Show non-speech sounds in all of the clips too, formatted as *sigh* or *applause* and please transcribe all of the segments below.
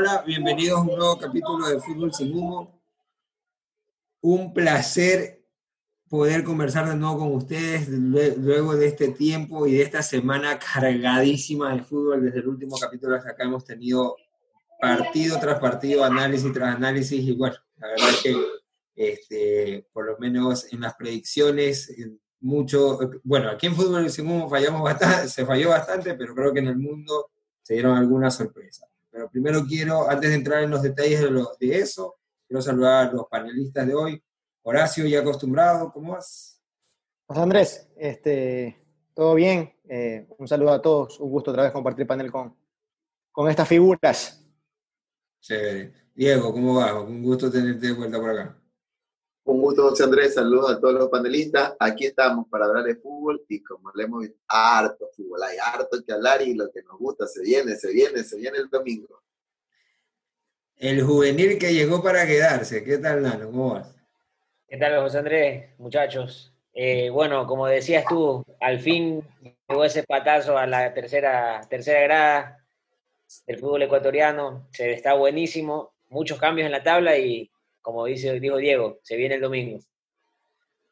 Hola, bienvenidos a un nuevo capítulo de Fútbol sin Humo. Un placer poder conversar de nuevo con ustedes luego de este tiempo y de esta semana cargadísima de fútbol. Desde el último capítulo hasta acá hemos tenido partido tras partido, análisis tras análisis y bueno, la verdad es que este, por lo menos en las predicciones, mucho, bueno, aquí en Fútbol sin Humo fallamos bastante, se falló bastante, pero creo que en el mundo se dieron algunas sorpresas. Pero primero quiero, antes de entrar en los detalles de, lo, de eso, quiero saludar a los panelistas de hoy. Horacio, ya acostumbrado, ¿cómo vas? José Andrés, este, todo bien. Eh, un saludo a todos. Un gusto otra vez compartir panel con, con estas figuras. Sí. Diego, ¿cómo va? Un gusto tenerte de vuelta por acá. Un gusto, José Andrés. Saludos a todos los panelistas. Aquí estamos para hablar de fútbol y como le hemos visto, harto fútbol. Hay harto que hablar y lo que nos gusta se viene, se viene, se viene el domingo. El juvenil que llegó para quedarse. ¿Qué tal, Nano? ¿Cómo vas? ¿Qué tal, José Andrés? Muchachos. Eh, bueno, como decías tú, al fin llegó ese patazo a la tercera, tercera grada del fútbol ecuatoriano. Se está buenísimo. Muchos cambios en la tabla y como dice, dijo Diego, se viene el domingo.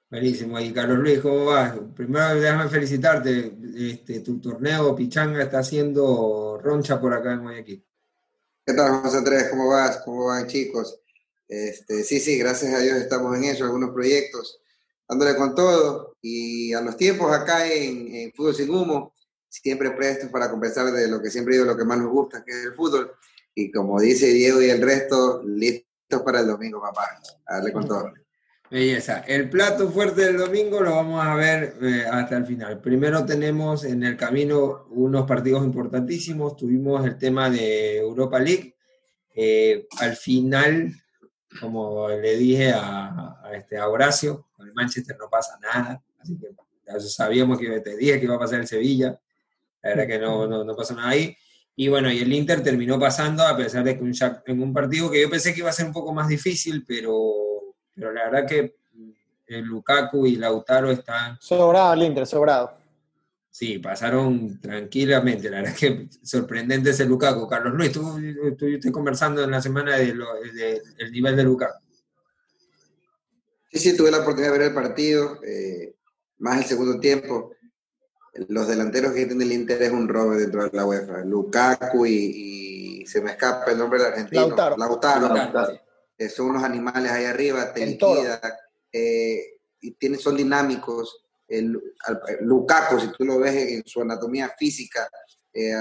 Buenísimo. Y Carlos Luis, ¿cómo vas? Primero déjame felicitarte. Este, tu torneo Pichanga está haciendo roncha por acá en Guayaquil. ¿Qué tal, José Andrés? ¿Cómo vas? ¿Cómo van, chicos? Este, sí, sí, gracias a Dios estamos en eso, algunos proyectos, dándole con todo. Y a los tiempos acá en, en Fútbol Sin Humo, siempre prestos para compensar de lo que siempre digo, lo que más nos gusta, que es el fútbol. Y como dice Diego y el resto, listo para el domingo, papá. A darle con todo. Belleza. El plato fuerte del domingo lo vamos a ver eh, hasta el final. Primero tenemos en el camino unos partidos importantísimos. Tuvimos el tema de Europa League. Eh, al final, como le dije a, este, a Horacio, con el Manchester no pasa nada. Así que sabíamos que te dije que iba a pasar el Sevilla. La verdad que no, no, no pasó nada ahí. Y bueno, y el Inter terminó pasando a pesar de que un, en un partido que yo pensé que iba a ser un poco más difícil, pero, pero la verdad que el Lukaku y Lautaro están... Sobrado el Inter, sobrado. Sí, pasaron tranquilamente. La verdad es que sorprendente ese Lukaku. Carlos Luis, tú estuviste conversando en la semana del de, nivel de Lukaku. Sí, sí, tuve la oportunidad de ver el partido, eh, más el segundo tiempo los delanteros que tiene el Inter es un robo dentro de la UEFA. Lukaku y, se me escapa el nombre del argentino. Lautaro. Lautaro. Eh, son unos animales ahí arriba, te liquida, eh, y tienen, son dinámicos. El, Lukaku, si tú lo ves en su anatomía física, eh,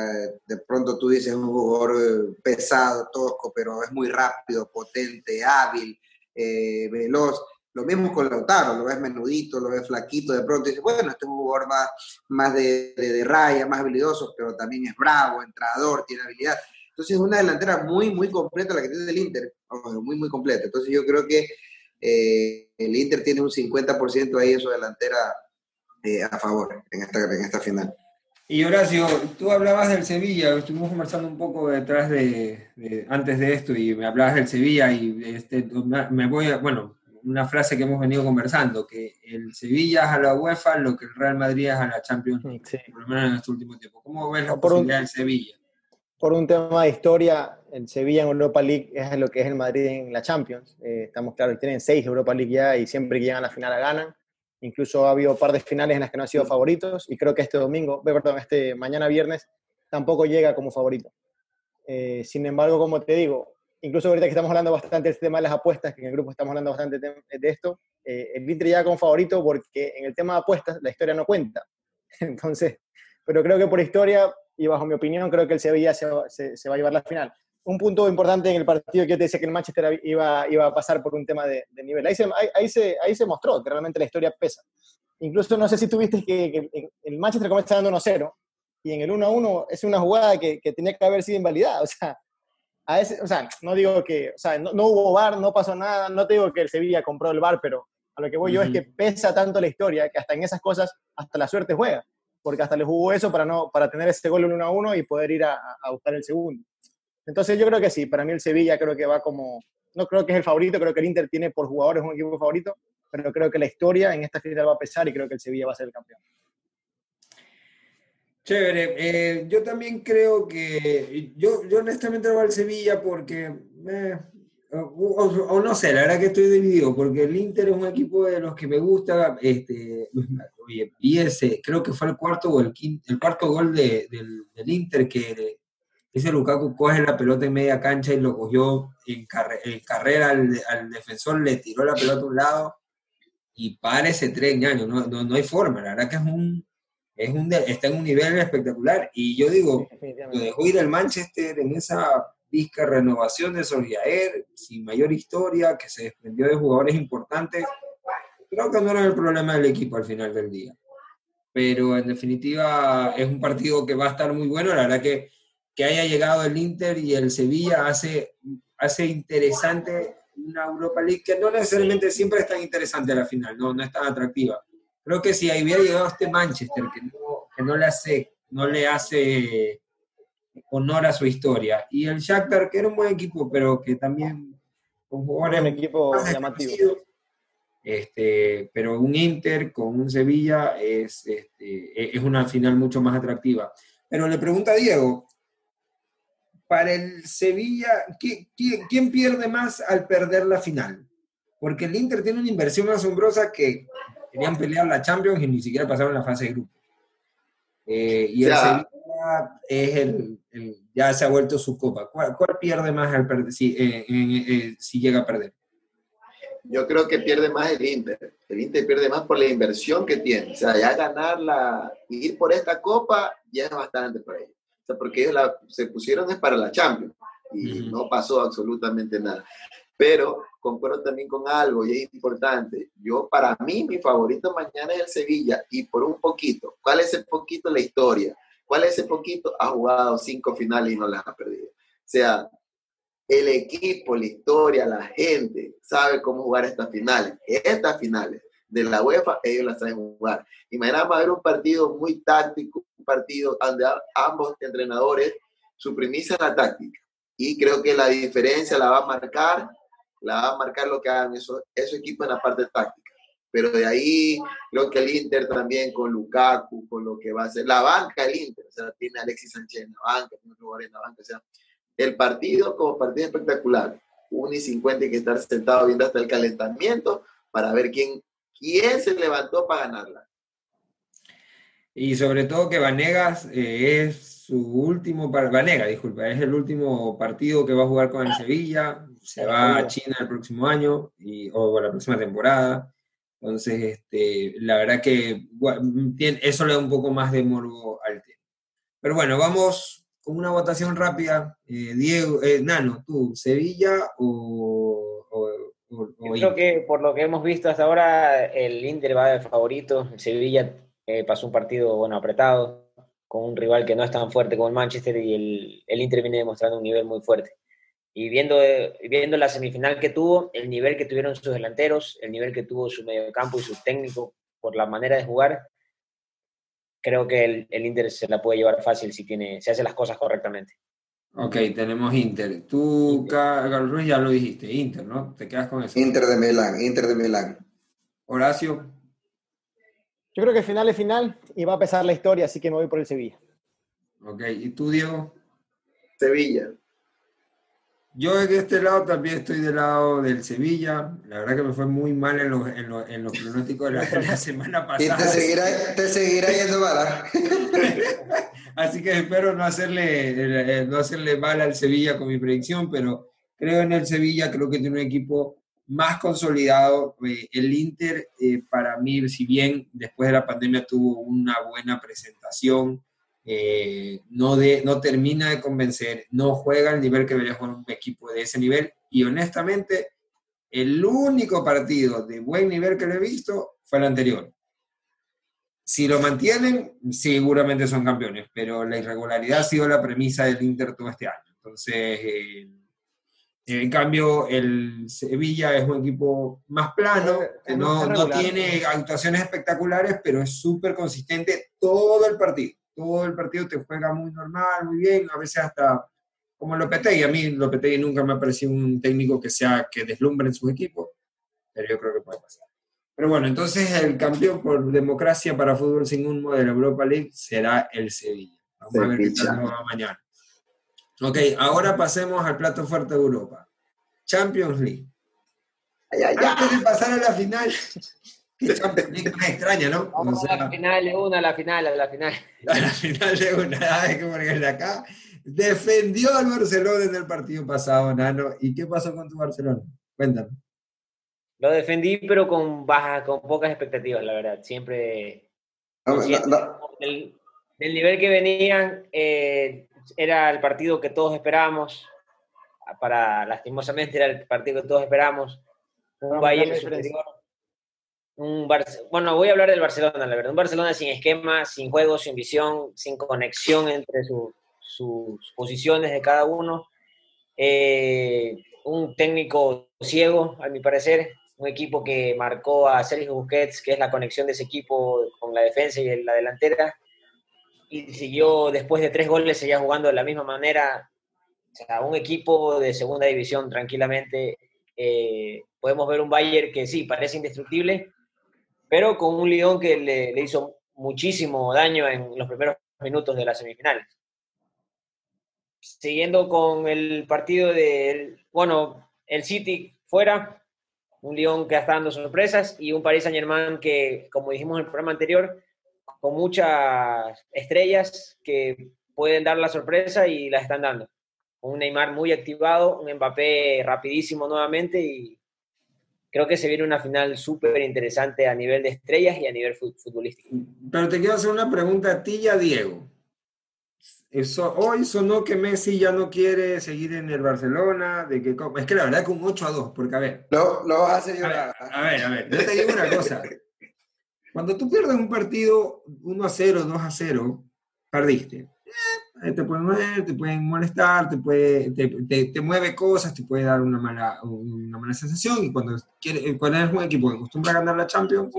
de pronto tú dices un jugador pesado, tosco, pero es muy rápido, potente, hábil, veloz lo mismo con Lautaro, lo ves menudito, lo ves flaquito, de pronto dices, bueno, este es un jugador más, de, de, raya, más habilidoso, pero también es bravo, entrador, tiene habilidad. Entonces es una delantera muy, muy completa la que tiene el Inter, muy, muy completa. Entonces yo creo que eh, el Inter tiene un 50% ahí en su delantera eh, a favor en esta, en esta final. Y Horacio, tú hablabas del Sevilla, estuvimos conversando un poco detrás de, antes de esto y me hablabas del Sevilla y este, me voy a, bueno, una frase que hemos venido conversando, que el Sevilla es a la UEFA lo que el Real Madrid es a la Champions League, por lo menos en este último tiempo. ¿Cómo ves la posibilidad del Sevilla? Por un tema de historia, el Sevilla en Europa League es lo que es el Madrid en la Champions. Eh, estamos claros, tienen seis Europa League ya y siempre que llegan a la final la ganan. Incluso ha habido un par de finales en las que no han sido favoritos y creo que este domingo, perdón, este mañana viernes tampoco llega como favorito. Eh, sin embargo, como te digo, incluso ahorita que estamos hablando bastante del tema de las apuestas, que en el grupo estamos hablando bastante de esto, eh, el Inter ya como favorito porque en el tema de apuestas la historia no cuenta. *laughs* Entonces, pero creo que por historia y bajo mi opinión, creo que el Sevilla se, se, va a llevar la final. Un punto importante en el partido que yo te decía que el Manchester iba, iba a pasar por un tema de, nivel. Ahí se, ahí, se, ahí se mostró que realmente la historia pesa. Incluso no sé si tuviste que, que el Manchester comienza dando 1-0 y en el 1-1 es una jugada que, que tenía que haber sido invalidada. *laughs* O sea, a ese, o sea, no digo que, o sea, no, hubo bar, no pasó nada, no te digo que el Sevilla compró el bar, pero a lo que voy yo es que pesa tanto la historia que hasta en esas cosas, hasta la suerte juega, porque hasta le jugó eso para, no, para tener ese gol 1 a 1 y poder ir a, a, buscar el segundo. Entonces yo creo que sí, para mí el Sevilla creo que va como, no creo que es el favorito, creo que el Inter tiene por jugadores un equipo favorito, pero creo que la historia en esta final va a pesar y creo que el Sevilla va a ser el campeón. Chévere. Eh, yo también creo que. Yo, yo honestamente voy al Sevilla porque. Eh, o, no sé, la verdad que estoy dividido, porque el Inter es un equipo de los que me gusta. Este, oye, y ese, creo que fue el cuarto o el, el cuarto gol de, del, Inter que ese Lukaku coge la pelota en media cancha y lo cogió en, carrera al, al, defensor, le tiró la pelota a un lado y para ese tren. No, no, no hay forma, la verdad que es un es un, está en un nivel espectacular. Y yo digo, lo dejó ir al Manchester en esa disca renovación de Solskjaer, sin mayor historia, que se desprendió de jugadores importantes. Creo que no era el problema del equipo al final del día. Pero en definitiva es un partido que va a estar muy bueno. La verdad que, que haya llegado el Inter y el Sevilla hace, hace interesante una Europa League que no necesariamente siempre es tan interesante a la final, no, no es tan atractiva Creo que si hubiera llegado este Manchester, que no, que no le hace, no le hace honor a su historia, y el Shakhtar, que era un buen equipo, pero que también con jugadores un equipo llamativo. Este, pero un Inter con un Sevilla es, este, es una final mucho más atractiva. Pero le pregunta a Diego, para el Sevilla, ¿quién, ¿quién, pierde más al perder la final? Porque el Inter tiene una inversión asombrosa que querían pelear la Champions y ni siquiera pasaron la fase de grupo. Eh, y el Sevilla es el, ya se ha vuelto su copa. ¿Cuál, pierde más al perder, si, eh, eh, si llega a perder? Yo creo que pierde más el Inter. El Inter pierde más por la inversión que tiene. O sea, ya ganarla, ir por esta copa ya es bastante para ellos. O sea, porque ellos se pusieron es para la Champions y no pasó absolutamente nada. Pero concuerdo también con algo y es importante. Yo, para mí, mi favorito mañana es el Sevilla y por un poquito. ¿Cuál es el poquito? La historia. ¿Cuál es ese poquito? Ha jugado cinco finales y no las ha perdido. O sea, el equipo, la historia, la gente sabe cómo jugar estas finales. Estas finales de la UEFA, ellos las saben jugar. Y mañana va a haber un partido muy táctico, un partido donde ambos entrenadores suprimicen la táctica. Y creo que la diferencia la va a marcar la va a marcar lo que hagan esos, equipos en la parte táctica. Pero de ahí creo que el Inter también con Lukaku, con lo que va a hacer la banca del Inter, o sea, tiene Alexis Sánchez en la banca, tiene jugadores en la banca, o sea, el partido como partido espectacular, 1 y 50 hay que estar sentado viendo hasta el calentamiento para ver quién, quién se levantó para ganarla. Y sobre todo que Vanegas eh, es su último, Vanega, disculpa, es el último partido que va a jugar con el Sevilla, se va a China el próximo año y, o la próxima temporada. Entonces, este, la verdad que eso le da un poco más de morbo al tema. Pero bueno, vamos con una votación rápida. Eh, Diego, eh, Nano, tú, ¿Sevilla o, Yo creo que por lo que hemos visto hasta ahora, el Inter va de favorito. El Sevilla eh, pasó un partido bueno apretado con un rival que no es tan fuerte como el Manchester y el, el Inter viene demostrando un nivel muy fuerte. Y viendo, viendo la semifinal que tuvo, el nivel que tuvieron sus delanteros, el nivel que tuvo su mediocampo y su técnico por la manera de jugar, creo que el, el, Inter se la puede llevar fácil si tiene, si hace las cosas correctamente. Ok, tenemos Inter. Tú, Carlos Ruiz, ya lo dijiste, Inter, ¿no? Te quedas con eso. Inter de Milán, Inter de Milán. Horacio. Yo creo que el final es final y va a pesar la historia, así que me voy por el Sevilla. Ok, ¿y tú, Diego? Sevilla. Yo en este lado también estoy del lado del Sevilla. La verdad que me fue muy mal en los, en los, en los pronósticos de la, *laughs* semana pasada. Y te seguirá, te seguirá yendo mal. ¿ah? *laughs* Así que espero no hacerle, eh, no hacerle mal al Sevilla con mi predicción, pero creo en el Sevilla, creo que tiene un equipo más consolidado. Eh, el Inter, eh, para mí, si bien después de la pandemia tuvo una buena presentación, eh, no, de, no termina de convencer, no juega al nivel que debería jugar un equipo de ese nivel. Y honestamente, el único partido de buen nivel que le he visto fue el anterior. Si lo mantienen, seguramente son campeones, pero la irregularidad ha sido la premisa del Inter todo este año. Entonces, eh, en cambio, el Sevilla es un equipo más plano, que no, no tiene actuaciones espectaculares, pero es súper consistente todo el partido todo el partido te juega muy normal, muy bien, a veces hasta como Lopetegui. A mí Lopetegui nunca me ha parecido un técnico que sea que deslumbre en sus equipos, pero yo creo que puede pasar. Pero bueno, entonces el campeón por democracia para fútbol sin humo de la Europa League será el Sevilla. Vamos a ver qué tal va mañana. Ok, ahora pasemos al plato fuerte de Europa. Champions League. Antes de pasar a la final, que Champions League es extraña, ¿no? Vamos a la final de una, a la final, a la final. A *laughs* la final de una, hay que ponerle acá. Defendió al Barcelona en el partido pasado, Nano. ¿Y qué pasó con tu Barcelona? Cuéntame. Lo defendí, pero con bajas, con pocas expectativas, la verdad. Siempre. Del, nivel que venían, eh, era el partido que todos esperábamos. Para, lastimosamente, era el partido que todos esperábamos. Un Bayern superior. Un bueno, voy a hablar del Barcelona, la verdad. Un Barcelona sin esquema, sin juego, sin visión, sin conexión entre sus posiciones de cada uno. Eh, un técnico ciego, a mi parecer, un equipo que marcó a Sergio Busquets, que es la conexión de ese equipo con la defensa y la delantera, y siguió después de tres goles, seguía jugando de la misma manera. O sea, un equipo de segunda división tranquilamente. Eh, podemos ver un Bayern que sí, parece indestructible, pero con un Lyon que le, le hizo muchísimo daño en los primeros minutos de la semifinal. Siguiendo con el partido del, bueno, el City fuera, un Lyon que está dando sorpresas y un Paris Saint Germain que, como dijimos en el programa anterior, con muchas estrellas que pueden dar la sorpresa y la están dando. Un Neymar muy activado, un Mbappé rapidísimo nuevamente y creo que se viene una final súper interesante a nivel de estrellas y a nivel futbolístico. Pero te quiero hacer una pregunta a ti y a Diego. Eso, hoy sonó que Messi ya no quiere seguir en el Barcelona, de que es que la verdad que un 8 a 2, porque a ver. Lo, lo vas a hacer llorar. A ver, a ver, yo te digo una cosa. Cuando tú pierdes un partido 1 a 0, 2 a 0, perdiste. Eh, te pueden mover, te pueden molestar, te, puede, te, te, mueve cosas, te puede dar una mala, una mala sensación. Y cuando, quiere, cuando eres un equipo que acostumbra a ganar la Champions,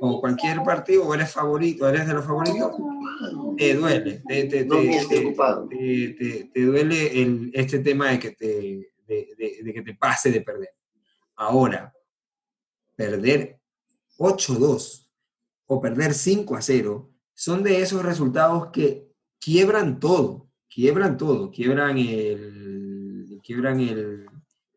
o cualquier partido, o eres favorito, eres de los favoritos, te duele. Te, te, te, duele el, este tema de que te, de, que te pase de perder. Ahora, perder 8-2 o perder 5-0 son de esos resultados que quiebran todo, quiebran todo, quiebran el, quiebran el,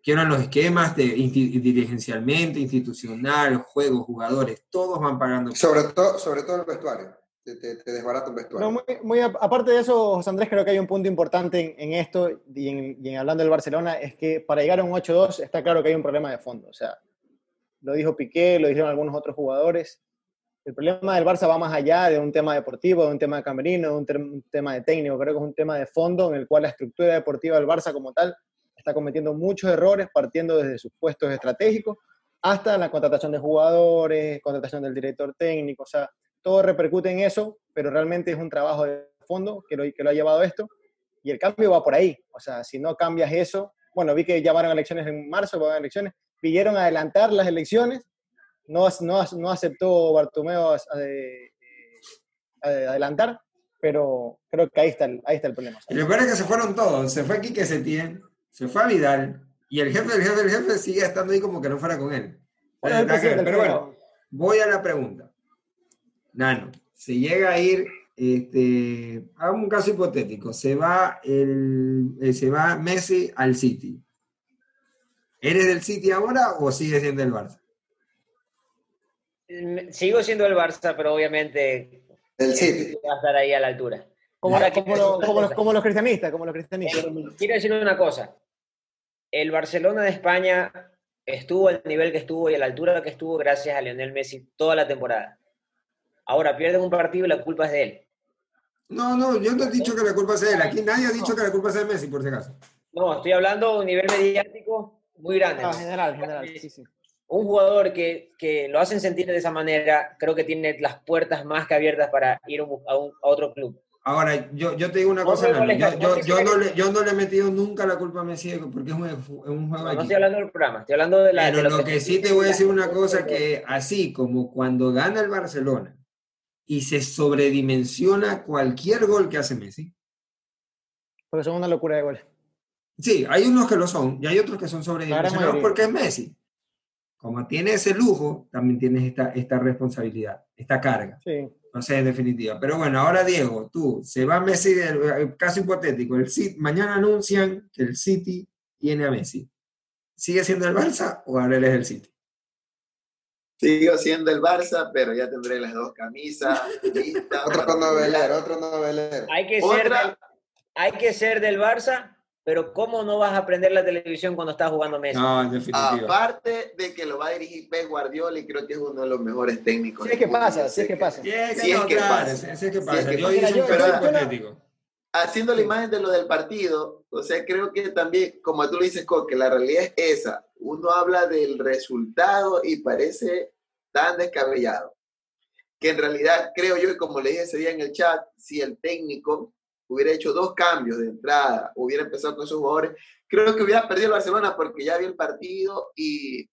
quiebran los esquemas de, dirigencialmente, institucional, juegos, jugadores, todos van pagando. Sobre todo, sobre todo el vestuario. Te, te, desbarata un vestuario. muy, aparte de eso, José Andrés, creo que hay un punto importante en, esto, y en, hablando del Barcelona, es que para llegar a un 8-2 está claro que hay un problema de fondo. O sea, lo dijo Piqué, lo dijeron algunos otros jugadores. El problema del Barça va más allá de un tema deportivo, de un tema de camerino, de un, tema de técnico. Creo que es un tema de fondo en el cual la estructura deportiva del Barça como tal está cometiendo muchos errores partiendo desde sus puestos estratégicos hasta la contratación de jugadores, contratación del director técnico, o sea, todo repercute en eso, pero realmente es un trabajo de fondo que lo, que lo ha llevado a esto y el cambio va por ahí, o sea, si no cambias eso, bueno, vi que llamaron elecciones en marzo, van a elecciones, pidieron adelantar las elecciones, no, no, no aceptó Bartomeo eh, adelantar, pero creo que ahí está el, ahí está el problema. Y lo peor es que se fueron todos, se fue Quique Setién, se fue a Vidal y el jefe del jefe del jefe sigue estando ahí como que no fuera con él. pero bueno, voy a la pregunta. Nano, se llega a ir, este, a un caso hipotético, se va, el, eh, se va Messi al City. ¿Eres del City ahora o sigues siendo el Barça? Mm, sigo siendo el Barça, pero obviamente el City va a estar ahí a la altura. Como, como, los, cristianistas, como los cristianistas. Quiero decir una cosa. El Barcelona de España estuvo al nivel que estuvo y a la altura que estuvo gracias a Lionel Messi toda la temporada. Ahora pierden un partido y la culpa es de él. No, no, yo no he dicho que la culpa sea de él. Aquí nadie ha dicho que la culpa sea de Messi, por si acaso. No, estoy hablando de un nivel mediático muy grande. Ah, general, general, sí, sí. Un jugador que, que, lo hacen sentir de esa manera, creo que tiene las puertas más que abiertas para ir a, a otro club. Ahora, yo, yo te digo una cosa, yo, yo, yo, no le, yo no le he metido nunca la culpa a Messi porque es un, es un juego no, no estoy hablando del programa, estoy hablando de la... Pero lo, que, sí te voy a decir una cosa, que así como cuando gana el Barcelona y se sobredimensiona cualquier gol que hace Messi. Porque son una locura de goles. Sí, hay unos que lo son y hay otros que son sobredimensionados porque es Messi. Como tienes ese lujo, también tienes esta, esta responsabilidad, esta carga. Sí. No sé, en definitiva. Pero bueno, ahora Diego, tú, se va Messi, del, caso hipotético, el City, mañana anuncian que el City tiene a Messi. ¿Sigue siendo el Barça o ahora él es el City? Sigo siendo el Barça, pero ya tendré las dos camisas *laughs* listas. otro novelero, otro novelero. Hay que, ser del, hay que ser del Barça, pero ¿cómo no vas a aprender la televisión cuando estás jugando Messi? No, en definitiva. Aparte de que lo va a dirigir Pep Guardiola y creo que es uno de los mejores técnicos. Si es que pasa, si es que pasa. Si es que pasa. Si es que pasa. Yo hice un hipotético haciendo la imagen de lo del partido, o sea, creo que también, como tú lo dices, que la realidad es esa. Uno habla del resultado y parece tan descabellado. Que en realidad creo yo, y como le dije ese día en el chat, si el técnico hubiera hecho dos cambios de entrada, hubiera empezado con sus jugadores, creo que hubiera perdido el Barcelona porque ya había el partido y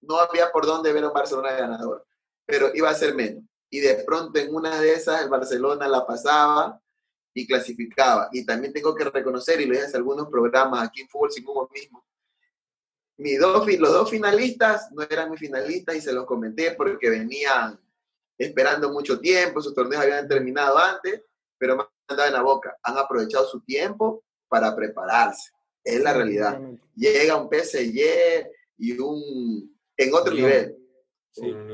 no había por dónde ver a un Barcelona ganador. Pero iba a ser menos. Y de pronto en una de esas el Barcelona la pasaba y clasificaba. Y también tengo que reconocer, y lo dije hace algunos programas aquí en Fútbol Sin Humo mismo, mis dos, los dos finalistas no eran mis finalistas y se los comenté porque venían esperando mucho tiempo, sus torneos habían terminado antes, pero me han dado en la boca. Han aprovechado su tiempo para prepararse. Es la realidad. Llega un PSG y un en otro nivel.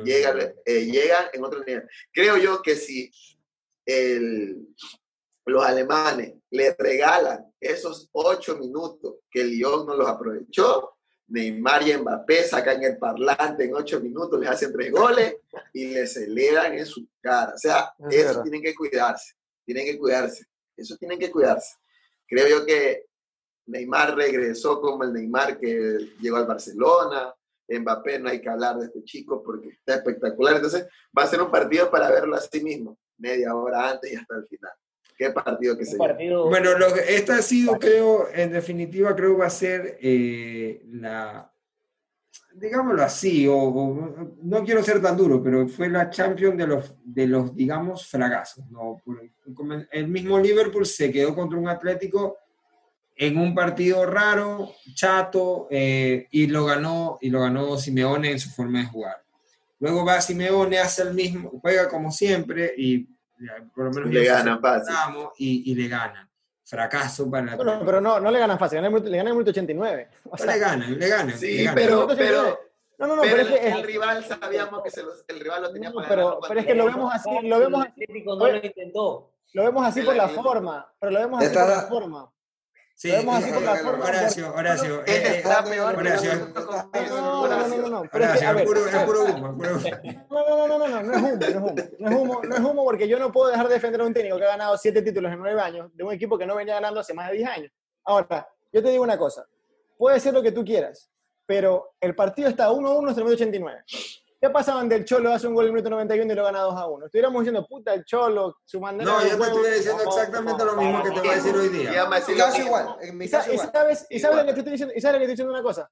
llega, eh, llegan en otro nivel. Creo yo que si el, los alemanes le regalan esos ocho minutos que el Lyon no los aprovechó, Neymar y Mbappé sacan el parlante en ocho minutos, les hacen tres goles y le celebran en su cara. O sea, eso tienen que cuidarse, tienen que cuidarse, eso tienen que cuidarse. Creo yo que Neymar regresó como el Neymar que llegó al Barcelona, Mbappé no hay que hablar de este chico porque está espectacular. Entonces va a ser un partido para verlo a sí mismo, media hora antes y hasta el final. ¿Qué partido que se Bueno, lo, esta ha sido, creo, en definitiva, creo va a ser eh, la, digámoslo así, o, no quiero ser tan duro, pero fue la champion de los, de los digamos, fracasos. ¿no? El mismo Liverpool se quedó contra un Atlético en un partido raro, chato, eh, y lo ganó, y lo ganó Simeone en su forma de jugar. Luego va Simeone, hace el mismo, juega como siempre, y por lo menos le ganan. Y, y, le ganan. Fracaso para la. Bueno, pero no, no le ganan fácil, le ganan en el minuto 89. O sea, le ganan, le ganan. Sí, pero, pero, no, no, no, pero, es que el, rival sabíamos que se los, el rival lo tenía no, pero, pero es que lo vemos así, lo vemos así. no lo intentó. Lo vemos así por la forma, pero lo vemos así por la forma. Sí, Horacio, Horacio. Horacio. No, no, no, no, no. es puro humo, No, no, no, no, no, no es humo, no es humo. No es humo, no es humo porque yo no puedo dejar de defender a un técnico que ha ganado siete títulos en nueve años de un equipo que no venía ganando hace más de diez años. Ahora, yo te digo una cosa. Puede ser lo que tú quieras, pero el partido está 1-1 hasta el minuto 89. ¿Qué pasaban del Cholo hace un gol en el minuto 91 y lo gana 2 a 1? Estuviéramos diciendo, puta, el Cholo, su manera No, yo te estoy diciendo exactamente lo mismo que te voy a decir hoy día. Casi igual. ¿Y, sabes, ¿Y sabes lo que te estoy diciendo? ¿Y sabes lo que te estoy diciendo una cosa?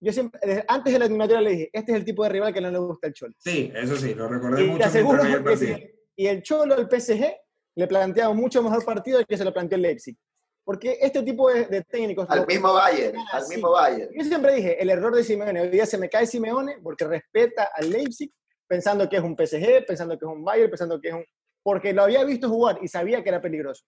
Yo siempre, antes de la eliminatoria le dije, este es el tipo de rival que no le gusta el Cholo. Sí, eso sí, lo recordé y mucho. el partido. y el Cholo, el PSG, le planteaba mucho mejor partido que se lo planteó el Leipzig. Porque este tipo de, técnicos... Al mismo Bayern, al mismo Bayern. Yo siempre dije, el error de Simeone, hoy día se me cae Simeone porque respeta al Leipzig, pensando que es un PSG, pensando que es un Bayern, pensando que es un... Porque lo había visto jugar y sabía que era peligroso.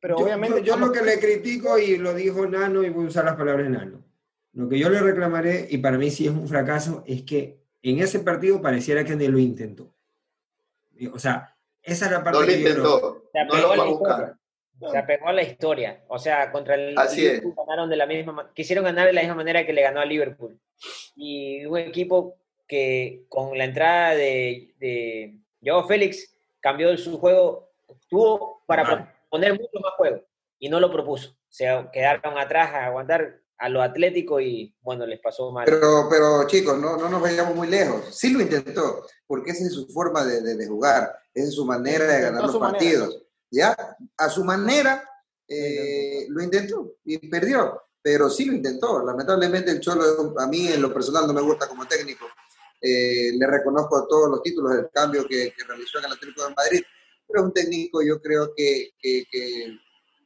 Pero obviamente... Yo, lo que le critico, y lo dijo Nano, y voy a usar las palabras de Nano, lo que yo le reclamaré, y para mí sí es un fracaso, es que en ese partido pareciera que ni lo intentó. O sea, esa es la parte no lo intentó, no lo va a buscar. Se apegó a la historia. O sea, contra el Así Liverpool ganaron de la misma quisieron ganar de la misma manera que le ganó a Liverpool. Y un equipo que con la entrada de, de Joao Félix cambió su juego, tuvo para poner mucho más juego y no lo propuso. Se quedaron atrás a aguantar a lo atlético y bueno, les pasó mal. Pero, pero chicos, no, no nos vayamos muy lejos. Sí lo intentó, porque esa es su forma de, de, jugar, esa es su manera de ganar los partidos. ¿Ya? A su manera eh, lo intentó y perdió, pero sí lo intentó. Lamentablemente el Cholo, a mí en lo personal no me gusta como técnico. Eh, le reconozco todos los títulos del cambio que, realizó en el Atlético de Madrid, pero es un técnico yo creo que, que,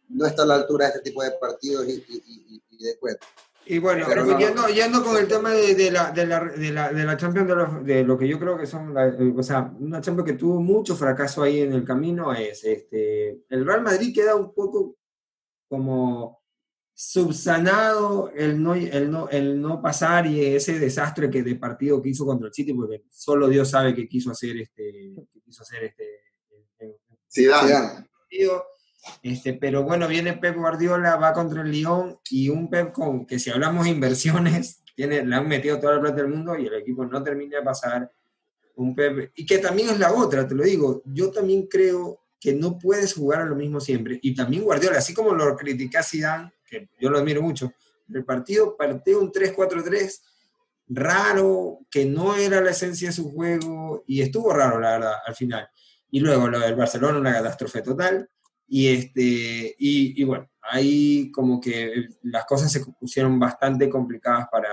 no está a la altura de este tipo de partidos y, y, de cuentos. Y bueno, yendo, con el tema de, la, de, la, de, la, de la Champions, de, lo que yo creo que son, o sea, una Champions que tuvo mucho fracaso ahí en el camino es, este, el Real Madrid queda un poco como subsanado el no, el, no, el no pasar y ese desastre que de partido que hizo contra el City, porque solo Dios sabe que quiso hacer este, que quiso hacer este, sí, este, pero bueno, viene Pep Guardiola, va contra el Lyon y un Pep con que si hablamos inversiones, *laughs* tiene, le han metido toda la plata del mundo y el equipo no termina de pasar. Un Pep, y que también es la otra, te lo digo, yo también creo que no puedes jugar a lo mismo siempre. Y también Guardiola, así como lo critica Zidane, que yo lo admiro mucho, el partido partió un 3-4-3 raro, que no era la esencia de su juego, y estuvo raro, la verdad, al final. Y luego lo del Barcelona, una catástrofe total. Y, este, y, bueno, ahí como que las cosas se pusieron bastante complicadas para,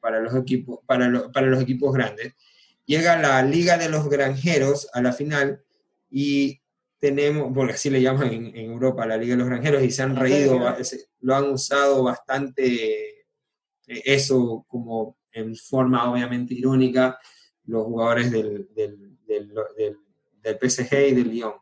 para los, equipos, para, para los equipos grandes. Llega la Liga de los Granjeros a la final y tenemos, porque así le llaman en, Europa la Liga de los Granjeros, y se han reído, lo han usado bastante eh, eso como en forma obviamente irónica los jugadores del, del, del, del PSG y del Lyon.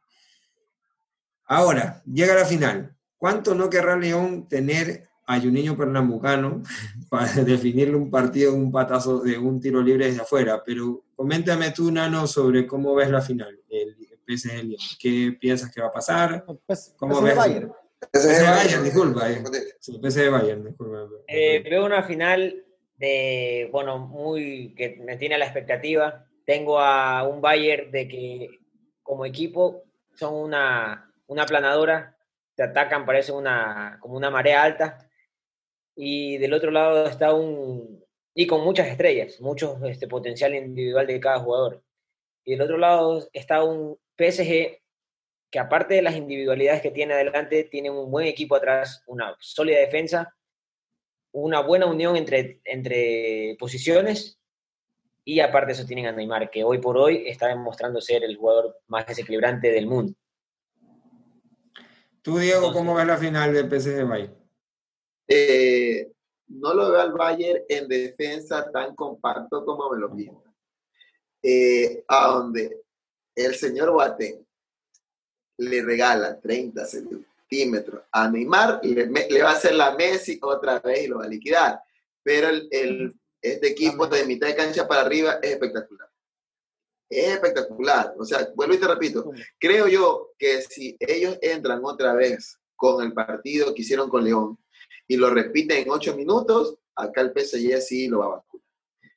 Ahora, llega la final. ¿Cuánto no querrá León tener a Juninho Pernambucano *laughs* para definirle un partido, un patazo de un tiro libre desde afuera? Pero coméntame tú, Nano, sobre cómo ves la final, el PSG Lyon. ¿Qué piensas que va a pasar? Pues, ¿Cómo ves? Bayern. PSG Bayern, disculpa. Eh. Sí, PSG Bayern, disculpa. Eh, veo una final de, bueno, muy, que me tiene a la expectativa. Tengo a un Bayern de que como equipo son una una planadora, te atacan, parece una, como una marea alta, y del otro lado está un, y con muchas estrellas, mucho este, potencial individual de cada jugador. Y del otro lado está un PSG que aparte de las individualidades que tiene adelante, tiene un buen equipo atrás, una sólida defensa, una buena unión entre, entre posiciones y aparte eso tienen a Neymar, que hoy por hoy está demostrando ser el jugador más desequilibrante del mundo. Tú, Diego, ¿cómo ves la final del PSG Bayern? Eh, no lo veo al Bayern en defensa tan compacto como me lo pinta. Eh, a donde el señor Boateng le regala 30 centímetros a Neymar, le, le, va a hacer la Messi otra vez y lo va a liquidar. Pero el, este equipo de mitad de cancha para arriba es espectacular es espectacular. O sea, vuelvo y te repito, creo yo que si ellos entran otra vez con el partido que hicieron con León y lo repiten en ocho minutos, acá el PSG sí lo va a vacunar.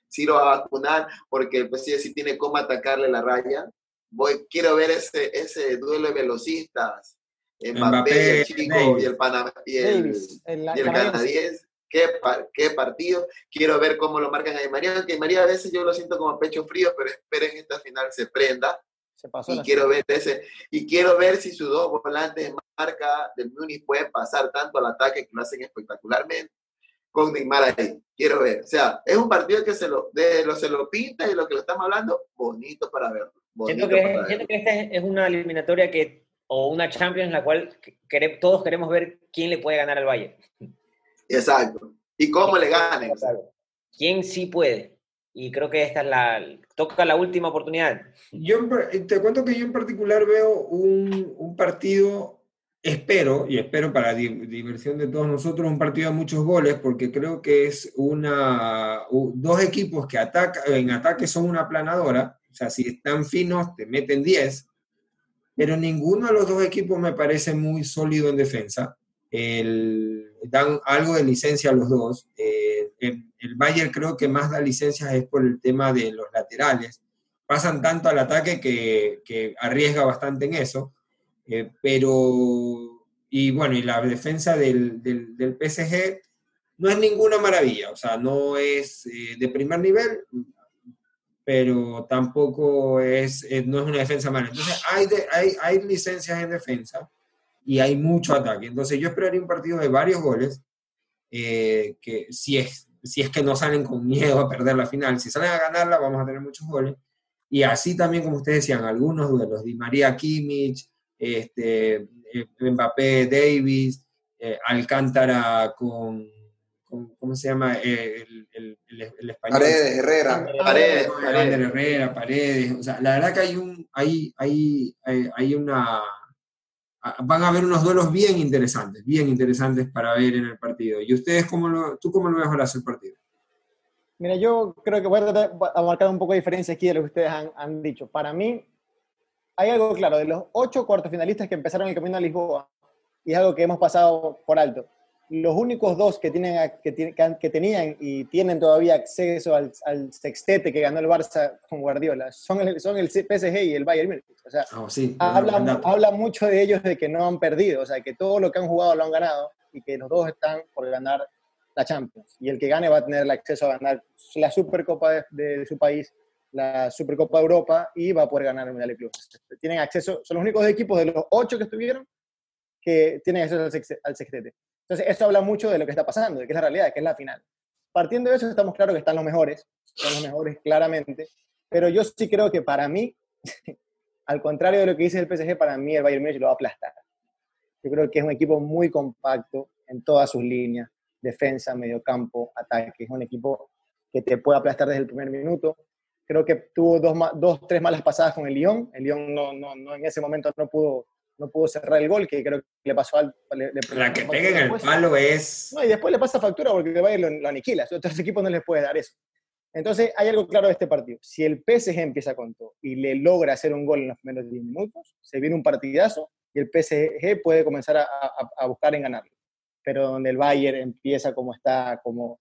Sí lo va a vacunar porque el PSG sí tiene cómo atacarle la raya. Voy, quiero ver ese, ese duelo de velocistas. Mbappé, el chico y el, Panamá, y el, y el canadiense qué, qué partido. Quiero ver cómo lo marcan a Di María, aunque María a veces yo lo siento como pecho frío, pero esperen esta final se prenda. Se pasó y quiero ver ese, y quiero ver si sus dos volantes de marca del Munich pueden pasar tanto al ataque que lo hacen espectacularmente con Neymar ahí. Quiero ver. O sea, es un partido que se lo, de lo, se lo pinta y lo que lo estamos hablando, bonito para verlo. siento, que, siento que esta es una eliminatoria que, o una Champions en la cual todos queremos ver quién le puede ganar al Bayern. Exacto. ¿Y cómo le ganen? ¿Quién sí puede? Y creo que esta es la, toca la última oportunidad. Yo te cuento que yo en particular veo un, un partido, espero, y espero para diversión de todos nosotros, un partido de muchos goles, porque creo que es una, dos equipos que ataca, en ataque son una planadora, o sea, si están finos te meten 10, pero ninguno de los dos equipos me parece muy sólido en defensa el, dan algo de licencia a los dos. Eh, el, Bayern creo que más da licencias es por el tema de los laterales. Pasan tanto al ataque que, arriesga bastante en eso. Eh, pero, y bueno, y la defensa del, del, del, PSG no es ninguna maravilla, o sea, no es eh, de primer nivel, pero tampoco es, no es una defensa mala. Entonces, hay, hay, hay licencias en defensa y hay mucho ataque. Entonces yo esperaría un partido de varios goles, eh, que si es, si es que no salen con miedo a perder la final, si salen a ganarla vamos a tener muchos goles. Y así también, como ustedes decían, algunos duelos, Di María Kimmich, este, eh, Mbappé Davis, eh, Alcántara con, ¿cómo se llama? Eh, el, el, español. Paredes, Herrera. Paredes, Paredes. Herrera, Paredes. O sea, la verdad que hay, un, hay, hay, hay una... Van a haber unos duelos bien interesantes, bien interesantes para ver en el partido. ¿Y ustedes cómo lo, tú cómo lo ves el partido? Mira, yo creo que voy a tratar de marcar un poco de diferencia aquí de lo que ustedes han, han dicho. Para mí, hay algo claro, de los ocho cuartos finalistas que empezaron el camino a Lisboa, y es algo que hemos pasado por alto los únicos dos que, tienen, que, que, tenían y tienen todavía acceso al, al, sextete que ganó el Barça con Guardiola son el, son el PSG y el Bayern Múnich. O sea, oh, sí, habla, habla, mucho de ellos de que no han perdido, o sea, que todo lo que han jugado lo han ganado y que los dos están por ganar la Champions. Y el que gane va a tener el acceso a ganar la Supercopa de, de su país, la Supercopa de Europa y va a poder ganar el Mundial de Clubes. Tienen acceso, son los únicos equipos de los ocho que estuvieron que tienen acceso al sextete. Entonces, eso habla mucho de lo que está pasando, de que es la realidad, que es la final. Partiendo de eso, estamos claros que están los mejores, están los mejores claramente, pero yo sí creo que para mí, *laughs* al contrario de lo que dice el PSG, para mí el Bayern Múnich lo va a aplastar. Yo creo que es un equipo muy compacto en todas sus líneas, defensa, mediocampo, ataque. Es un equipo que te puede aplastar desde el primer minuto. Creo que tuvo dos, dos tres malas pasadas con el Lyon. El Lyon no, no, no, en ese momento no pudo no pudo cerrar el gol, que creo que le pasó al... la que pega en el palo es... No, y después le pasa factura porque el Bayern lo, lo aniquila. A otros equipos no les puede dar eso. Entonces, hay algo claro de este partido. Si el PSG empieza con todo y le logra hacer un gol en los primeros 10 minutos, se viene un partidazo y el PSG puede comenzar a, a, buscar en ganarlo. Pero donde el Bayern empieza como está, como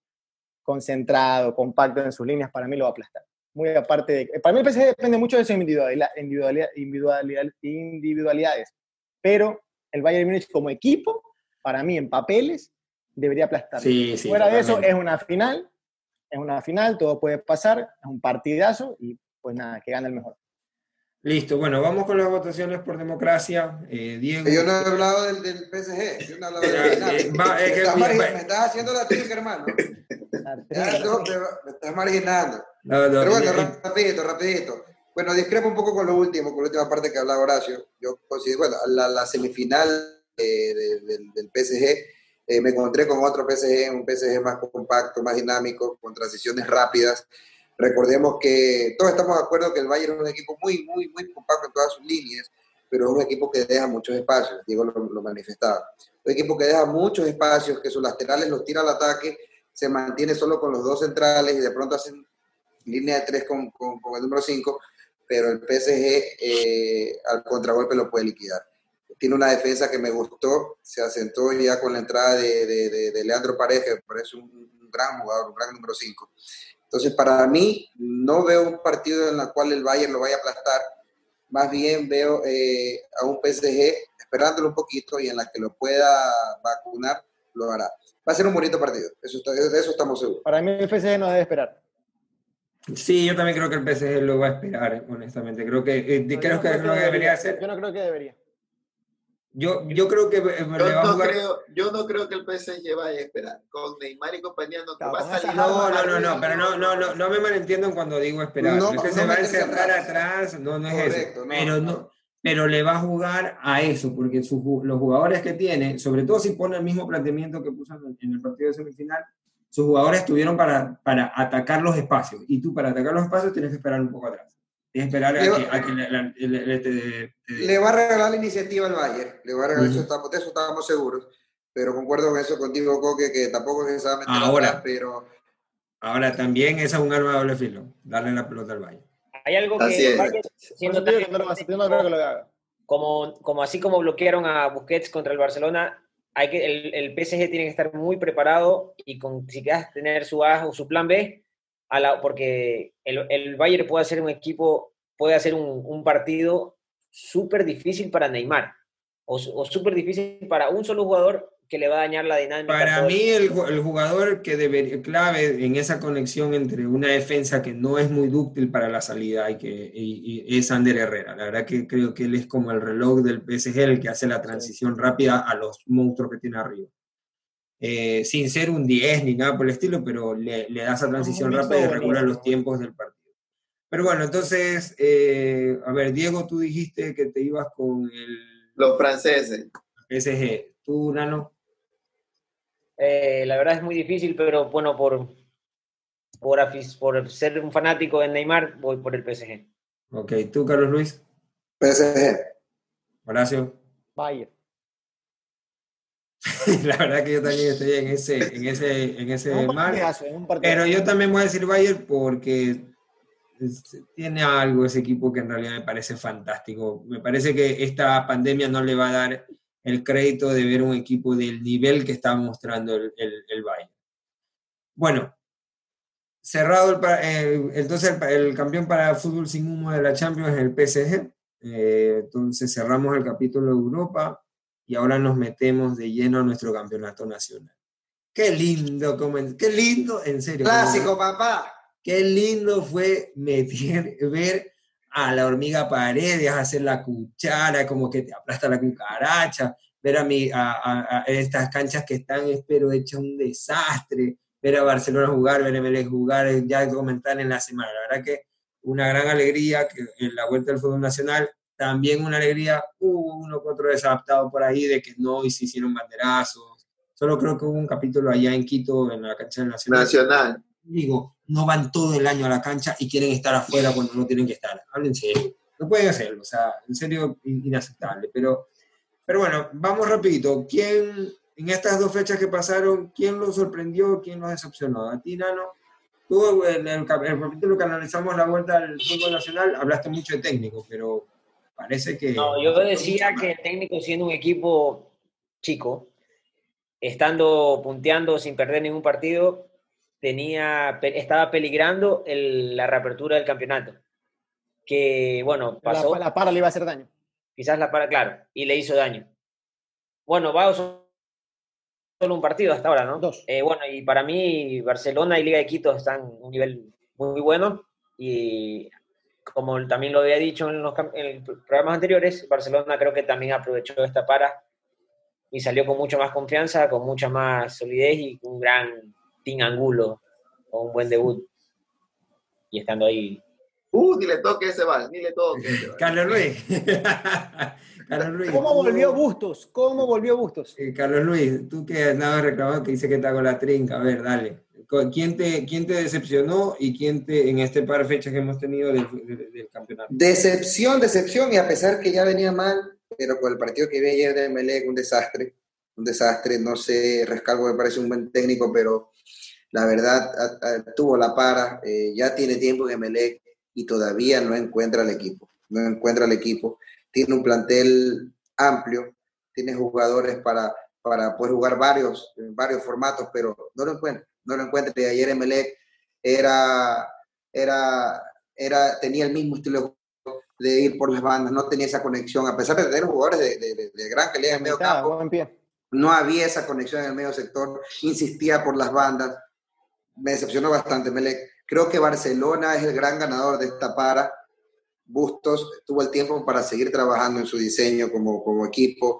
concentrado, compacto en sus líneas, para mí lo va a aplastar. Muy aparte de... Para mí el PSG depende mucho de sus individualidad, individualidades pero el Bayern Múnich como equipo, para mí en papeles, debería aplastar. Fuera de eso, es una final, es una final, todo puede pasar, es un partidazo y pues nada, que gane el mejor. Listo, bueno, vamos con las votaciones por democracia. Eh, Diego. Yo no he hablado del, del PSG, yo no he hablado del final. Eh, eh, me, estás haciendo la trica, hermano. me estás marginando. Pero bueno, rapidito, rapidito. Bueno, discrepo un poco con lo último, con la última parte que hablaba Horacio. Yo considero, bueno, la, semifinal eh, del, PSG, eh, me encontré con otro PSG, un PSG más compacto, más dinámico, con transiciones rápidas. Recordemos que todos estamos de acuerdo que el Bayern es un equipo muy, muy, muy compacto en todas sus líneas, pero es un equipo que deja muchos espacios, Diego lo, lo manifestaba. Un equipo que deja muchos espacios, que sus laterales los tira al ataque, se mantiene solo con los dos centrales y de pronto hacen línea de tres con, con, con el número 5 pero el PSG eh, al contragolpe lo puede liquidar. Tiene una defensa que me gustó, se asentó ya con la entrada de, de, de, Leandro Pareja, que parece un, un, gran jugador, un gran número 5. Entonces, para mí, no veo un partido en el cual el Bayern lo vaya a aplastar, más bien veo eh, a un PSG esperándolo un poquito y en la que lo pueda vacunar, lo hará. Va a ser un bonito partido, eso de eso estamos seguros. Para mí el PSG no debe esperar. Sí, yo también creo que el PSG lo va a esperar, honestamente. Creo que, eh, creo que, es lo que debería hacer. Yo no creo que debería. Yo, yo creo que eh, yo, no creo, yo no creo que el PSG vaya a esperar. Con Neymar y compañía no va a salir. No, no, no, no, pero no, no, no, no me malentiendan cuando digo esperar. No, es que se va a encerrar atrás, no, no es eso. pero, no, pero le va a jugar a eso, porque los jugadores que tiene, sobre todo si pone el mismo planteamiento que puso en el partido de semifinal, sus jugadores estuvieron para, para atacar los espacios. Y tú para atacar los espacios tienes que esperar un poco atrás. Tienes que esperar a que, le, le, va a regalar la iniciativa al Bayern. Le va a regalar, eso, estamos, de eso estábamos seguros. Pero concuerdo con eso contigo, Coque, que tampoco es exactamente ahora, pero... Ahora también esa es un arma de doble filo, darle la pelota al Bayern. Hay algo que, como, como así como bloquearon a Busquets contra el Barcelona, hay que, el, el, PSG tiene que estar muy preparado y con, si quieres tener su A o su plan B, a la, porque el, el, Bayern puede hacer un equipo, puede hacer un, un partido súper difícil para Neymar o, o súper difícil para un solo jugador que le va a dañar la dinámica. Para mí el, el, jugador que debería, clave en esa conexión entre una defensa que no es muy dúctil para la salida y que y, y es Ander Herrera. La verdad que creo que él es como el reloj del PSG, el que hace la transición rápida a los monstruos que tiene arriba. Eh, sin ser un 10 ni nada por el estilo, pero le, le da esa transición rápida y regula los tiempos del partido. Pero bueno, entonces, eh, a ver, Diego, tú dijiste que te ibas con el... Los franceses. PSG. ¿Tú, Nano? Eh, la verdad es muy difícil, pero bueno, por, por, por ser un fanático de Neymar, voy por el PSG. Ok, ¿tú, Carlos Luis? PSG. Horacio. Bayern. *laughs* la verdad que yo también estoy en ese, en ese, en ese mar. Pero yo también voy a decir Bayern porque tiene algo ese equipo que en realidad me parece fantástico. Me parece que esta pandemia no le va a dar el crédito de ver un equipo del nivel que está mostrando el, el, Bayern. Bueno, cerrado el, entonces el, campeón para fútbol sin humo de la Champions es el PSG. Eh, entonces cerramos el capítulo de Europa y ahora nos metemos de lleno a nuestro campeonato nacional. Qué lindo, qué lindo, en serio. Clásico, papá. Qué lindo fue meter, ver a la hormiga paredes hacer la cuchara, como que te aplasta la cucaracha, ver a, mi, a, estas canchas que están, espero, hechas un desastre, ver a Barcelona jugar, ver a MLE jugar, ya comentar en la semana. La verdad que una gran alegría que en la vuelta del fútbol nacional, también una alegría, hubo uno que otro desadaptado por ahí de que no y se hicieron banderazos. Solo creo que hubo un capítulo allá en Quito, en la cancha nacional. Nacional digo, no van todo el año a la cancha y quieren estar afuera cuando no tienen que estar. Hablen serio. No pueden hacerlo, o sea, en serio, inaceptable. Pero, pero bueno, vamos rapidito. ¿Quién, en estas dos fechas que pasaron, quién lo sorprendió, quién lo decepcionó? A ti, Nano, tú en el, capítulo que analizamos la vuelta al fútbol nacional, hablaste mucho de técnico, pero parece que... No, yo decía que el técnico siendo un equipo chico, estando punteando sin perder ningún partido, tenía, estaba peligrando la reapertura del campeonato. Que, bueno, pasó. La, para le iba a hacer daño. Quizás la para, claro, y le hizo daño. Bueno, va solo un partido hasta ahora, ¿no? Dos. Eh, bueno, y para mí, Barcelona y Liga de Quito están en un nivel muy bueno. Y como también lo había dicho en los, en los programas anteriores, Barcelona creo que también aprovechó esta para y salió con mucha más confianza, con mucha más solidez y un gran Tim Angulo con un buen debut y estando ahí. Uh, ni le toque ese bal, ni le toque. *laughs* Carlos Luis. *laughs* Carlos Luis. ¿Cómo volvió Bustos? ¿Cómo volvió Bustos? Eh, Carlos Luis, tú que andabas reclamando que dice que está con la trinca, a ver, dale. ¿Quién te, quién te decepcionó y quién te, en este par de fechas que hemos tenido del, campeonato? Decepción, decepción, y a pesar que ya venía mal, pero con el partido que vi ayer de Melec, un desastre, un desastre, no sé, Rescalvo me parece un buen técnico, pero la verdad tuvo la para, eh, ya tiene tiempo en Emelec y todavía no encuentra el equipo, no encuentra el equipo. Tiene un plantel amplio, tiene jugadores para, para poder jugar varios, varios formatos, pero no lo encuentra, no lo encuentra. Y ayer Emelec era, era, era, tenía el mismo estilo de ir por las bandas, no tenía esa conexión, a pesar de tener jugadores de, de, gran calidad en medio campo, no había esa conexión en el medio sector, insistía por las bandas, me decepcionó bastante Melec. Creo que Barcelona es el gran ganador de esta para. Bustos tuvo el tiempo para seguir trabajando en su diseño como, como equipo.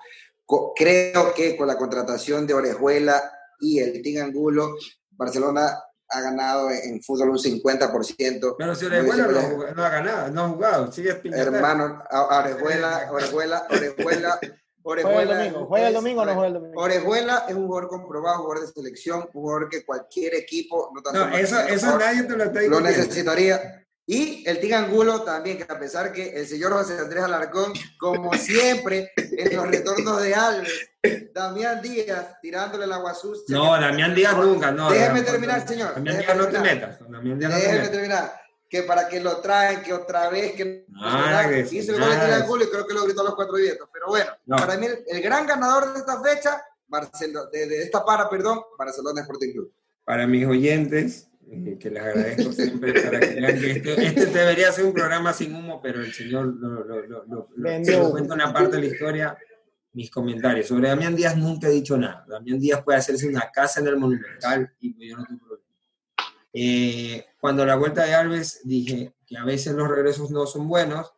creo que con la contratación de Orejuela y el Team Angulo, Barcelona ha ganado en fútbol un 50%. Pero si Orejuela no, ha ganado, no ha jugado, sigue Hermano, *laughs* Orejuela, Orejuela, Orejuela juega el domingo, juega el domingo o no juega el domingo. Orejuela es un jugador comprobado, jugador de selección, un jugador que cualquier equipo, no, no eso, eso nadie te lo está diciendo. Lo necesitaría. Y el Tig Angulo también, que a pesar que el señor José Andrés Alarcón, como *laughs* siempre, en los retornos de Alves, Damián Díaz tirándole la agua sucia. No, Damián Díaz nunca, no. Déjeme terminar, señor. Damián Díaz no te metas. Damián Díaz no te metas. terminar que para que lo traen, que otra vez, que... Ah, que hizo el gol de y creo que lo gritó a los cuatro vientos. Pero bueno, para mí el, gran ganador de esta fecha, Barcelona, de, esta para, perdón, Barcelona Sporting Club. Para mis oyentes, eh, que les agradezco *laughs* siempre para que vean que este, este, debería ser un programa sin humo, pero el señor lo, lo, lo, lo cuenta una parte de la historia, mis comentarios. Sobre Damián Díaz nunca he dicho nada. Damián Díaz puede hacerse una casa en el Monumental y yo no tengo problema. Eh, cuando la vuelta de Alves dije que a veces los regresos no son buenos,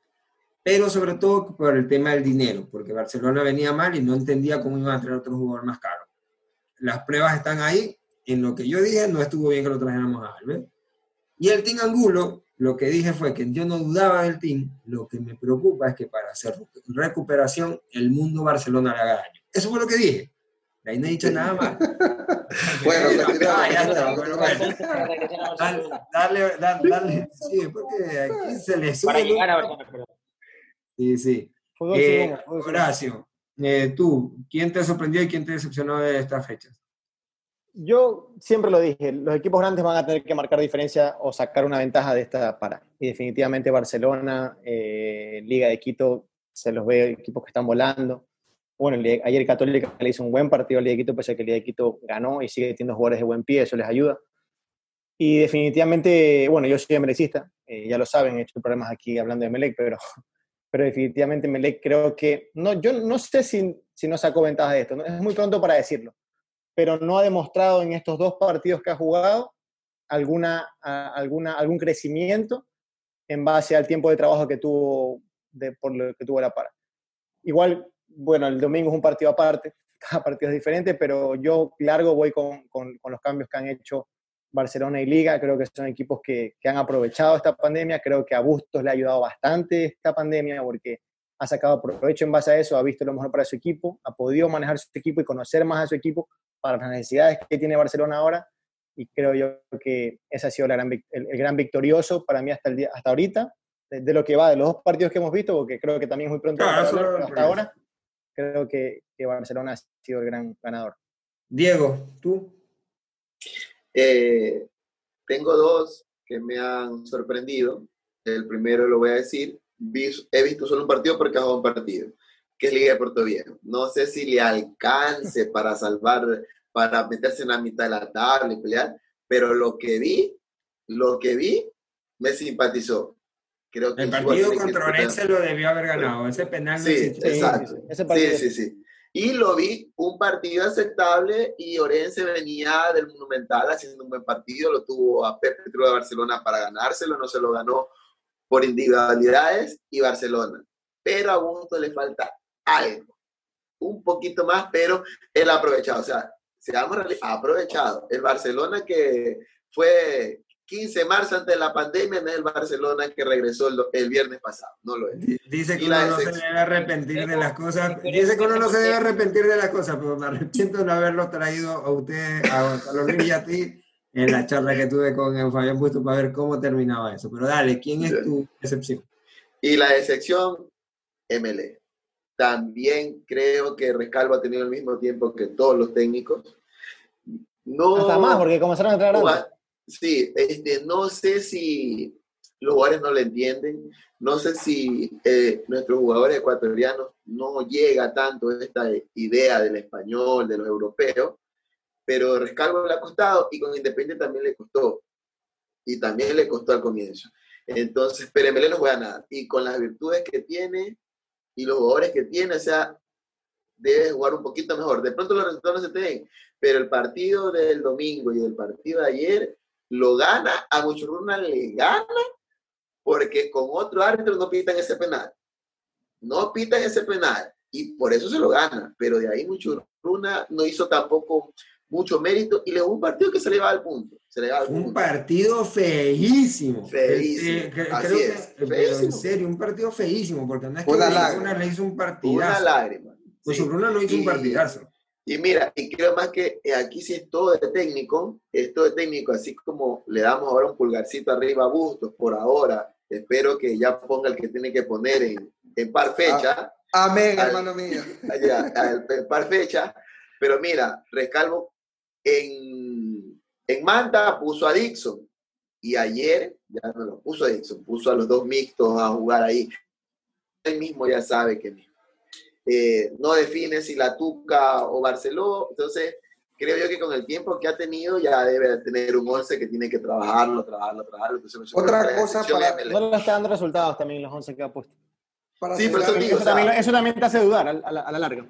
pero sobre todo por el tema del dinero, porque Barcelona venía mal y no entendía cómo iban a traer otro jugador más caro. Las pruebas están ahí, en lo que yo dije no estuvo bien que lo trajéramos a Alves. Y el Team Angulo, lo que dije fue que yo no dudaba del Team, lo que me preocupa es que para hacer recuperación el mundo Barcelona le haga daño. Eso fue lo que dije. Ahí no he dicho nada más. *laughs* bueno, ya está. Bueno, bueno. Dale, dale, dale, sí, porque aquí se le sube. Para llegar a Barcelona, Sí, sí. Eh, Horacio, eh, tú, ¿quién te sorprendió y quién te decepcionó de estas fechas? Yo siempre lo dije, los equipos grandes van a tener que marcar diferencia o sacar una ventaja de esta para. Y definitivamente Barcelona, eh, Liga de Quito, se los ve equipos que están volando. Bueno, ayer Católica le hizo un buen partido al Liga de Quito, pese a que el Liga de Quito ganó y sigue teniendo jugadores de buen pie, eso les ayuda. Y definitivamente, bueno, yo soy melecista, eh, ya lo saben, he hecho problemas aquí hablando de Melec, pero, *laughs* pero definitivamente Melec creo que, no, yo no sé si, si no sacó ventaja de esto, es muy pronto para decirlo, pero no ha demostrado en estos dos partidos que ha jugado alguna, alguna, algún crecimiento en base al tiempo de trabajo que tuvo, de, por lo que tuvo la para. Igual bueno, el domingo es un partido aparte, *laughs* cada partido es diferente, pero yo largo voy con, con, los cambios que han hecho Barcelona y Liga. Creo que son equipos que, que, han aprovechado esta pandemia. Creo que a Bustos le ha ayudado bastante esta pandemia porque ha sacado provecho en base a eso, ha visto lo mejor para su equipo, ha podido manejar su equipo y conocer más a su equipo para las necesidades que tiene Barcelona ahora. Y creo yo que ese ha sido el, el, gran victorioso para mí hasta, el día, hasta ahorita, de, lo que va de los dos partidos que hemos visto, porque creo que también es muy pronto hasta ahora creo que, Barcelona ha sido el gran ganador. Diego, ¿tú? Eh, tengo dos que me han sorprendido. El primero lo voy a decir. he visto solo un partido porque ha un partido, que es Liga de Puerto Viejo. No sé si le alcance para salvar, para meterse en la mitad de la tabla y pelear, pero lo que vi, lo que vi, me simpatizó el partido contra Orense lo debió haber ganado. Ese penal no sí, exacto. sí, sí, sí. Y lo vi un partido aceptable y Orense venía del Monumental haciendo un buen partido. Lo tuvo a Pepe de Barcelona para ganárselo, no se lo ganó por individualidades y Barcelona. Pero a Gusto le falta algo, un poquito más, pero él ha aprovechado. O sea, se ha aprovechado. El Barcelona que fue 15 de marzo antes de la pandemia en el Barcelona que regresó el, viernes pasado. No lo es. Dice que uno no se debe arrepentir de las cosas. Dice que uno no se debe arrepentir de las cosas, pero me arrepiento de no haberlo traído a usted, a Gonzalo Luis y a ti en la charla que tuve con Fabián Busto para ver cómo terminaba eso. Pero dale, ¿quién es tu excepción? Y la excepción, MLE. También creo que Rescalvo ha tenido el mismo tiempo que todos los técnicos. No, Hasta más, porque comenzaron a entrar antes. Sí, este, no sé si los jugadores no le entienden, no sé si eh, nuestros jugadores ecuatorianos no llega tanto esta idea del español, de los europeos, pero Rescalvo le ha costado y con Independiente también le costó. Y también le costó al comienzo. Entonces, Peremele no juega nada. Y con las virtudes que tiene y los jugadores que tiene, o sea, debe jugar un poquito mejor. De pronto los resultados no se te ven, pero el partido del domingo y el partido de ayer lo gana, a Muchurruna le gana, porque con otro árbitro no pitan ese penal. No pitan ese penal, y por eso se lo gana, pero de ahí Muchurruna no hizo tampoco mucho mérito y le un partido que se le va al punto. Se le va un partido feísimo. Feísimo. Así es, Pero en serio, un partido feísimo, porque no es que le hizo un partidazo. Una lágrima. Muchurruna no hizo un partidazo. Y mira, y creo más que eh, aquí sí es todo de técnico, es todo de técnico, así como le damos ahora un pulgarcito arriba a Bustos por ahora, espero que ya ponga el que tiene que poner en, en par fecha. Ah, amén, hermano mío. *laughs* en par fecha, pero mira, Rescalvo en, en Manta puso a Dixon y ayer ya no lo puso a Dixon, puso a los dos mixtos a jugar ahí. Él mismo ya sabe que eh, no define si la Tuca o Barceló. Entonces, creo yo que con el tiempo que ha tenido ya debe tener un 11 que tiene que trabajarlo, trabajarlo, trabajarlo. Otra cosa para... No le está dando resultados también los 11 que ha puesto. sí, pero eso, eso, también, eso, también, te hace dudar a, la, a la larga.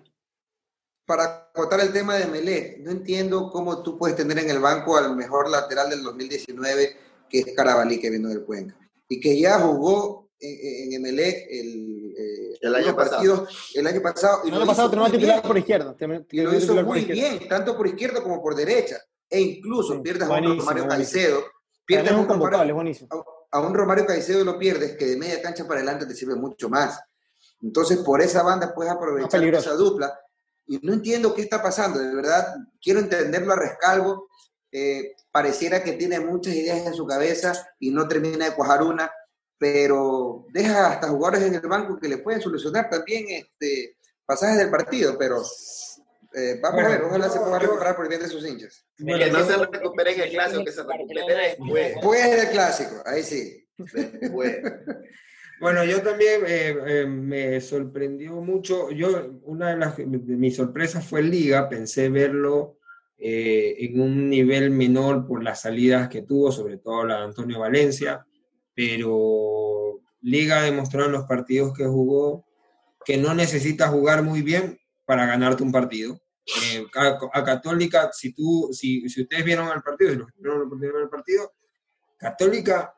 Para acotar el tema de Melé, no entiendo cómo tú puedes tener en el banco al mejor lateral del 2019, que es Carabalí, que vino del Cuenca, y que ya jugó en, en Emelec el, eh, el año pasado. el año pasado. Y el año pasado tenemos titular por izquierda. Y lo hizo muy bien, tanto por izquierda como por derecha. E incluso pierdes a un Romario Caicedo. Pierdes a un, Romario, a, un Romario Caicedo lo pierdes, que de media cancha para adelante te sirve mucho más. Entonces, por esa banda puedes aprovechar esa dupla. y no entiendo qué está pasando, de verdad, quiero entenderlo a rescalvo. Eh, pareciera que tiene muchas ideas en su cabeza y no termina de cuajar una, pero deja hasta jugadores en el banco que le pueden solucionar también este, pasajes del partido, pero eh, vamos a ver, ojalá se pueda recuperar por el bien de sus hinchas. que no se recupere en el clásico, que se recupere después. Después del clásico, ahí sí. *laughs* Bueno, yo también eh, eh, me sorprendió mucho. Yo, una de, las, de mis sorpresas fue Liga. Pensé verlo eh, en un nivel menor por las salidas que tuvo, sobre todo la de Antonio Valencia. Pero Liga demostró en los partidos que jugó que no necesita jugar muy bien para ganarte un partido. a, Católica, si, tú, si, si ustedes vieron el partido, si los vieron el partido, Católica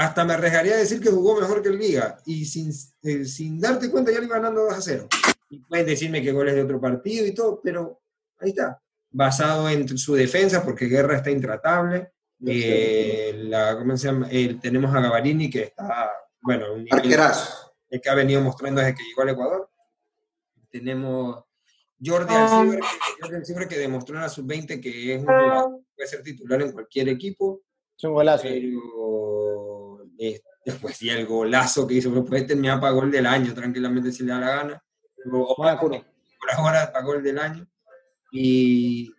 hasta me arriesgaría a decir que jugó mejor que el Liga y sin, eh, sin darte cuenta ya le iba ganando 2 a 0. Y pueden decirme que goles de otro partido y todo, pero ahí está. Basado en su defensa, porque Guerra está intratable. Eh, la, ¿cómo se llama? tenemos a Gavarini que está, bueno, un el que ha venido mostrando desde que llegó al Ecuador. Tenemos Jordi Alcibre, Jordi que demostró en la sub-20 que es un jugador, puede ser titular en cualquier equipo. Es un golazo. Pero después y el golazo que hizo, puede terminar para gol del año tranquilamente si le da la gana. O por ahora para gol del año. Y,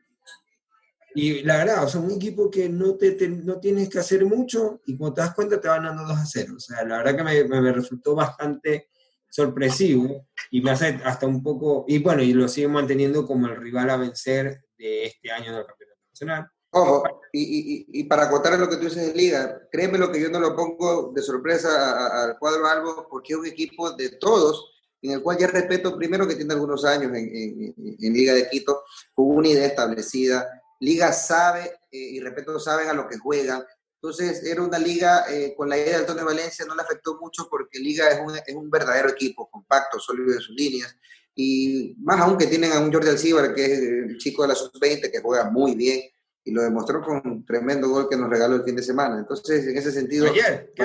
y la verdad, o sea, un equipo que no, te, no tienes que hacer mucho y cuando te das cuenta te van dando 2 a 0. O sea, la verdad que me, me, resultó bastante sorpresivo y me hace hasta un poco, y bueno, y lo sigue manteniendo como el rival a vencer de este año del Campeonato Nacional. Ojo, y, y, y, para acotar lo que tú dices de Liga, créeme lo que yo no lo pongo de sorpresa al cuadro Albo, porque es un equipo de todos, en el cual ya respeto primero que tiene algunos años en, en, Liga de Quito, con una idea establecida. Liga sabe, eh, y respeto, saben a lo que juegan. Entonces, era una liga eh, con la idea de Antonio Valencia, no le afectó mucho porque Liga es un, es un verdadero equipo, compacto, sólido en sus líneas. Y más aún que tienen a un Jordi Alcibar, que es el chico de la sub-20, que juega muy bien y lo demostró con un tremendo gol que nos regaló el fin de semana. Entonces, en ese sentido... Ayer, ¿qué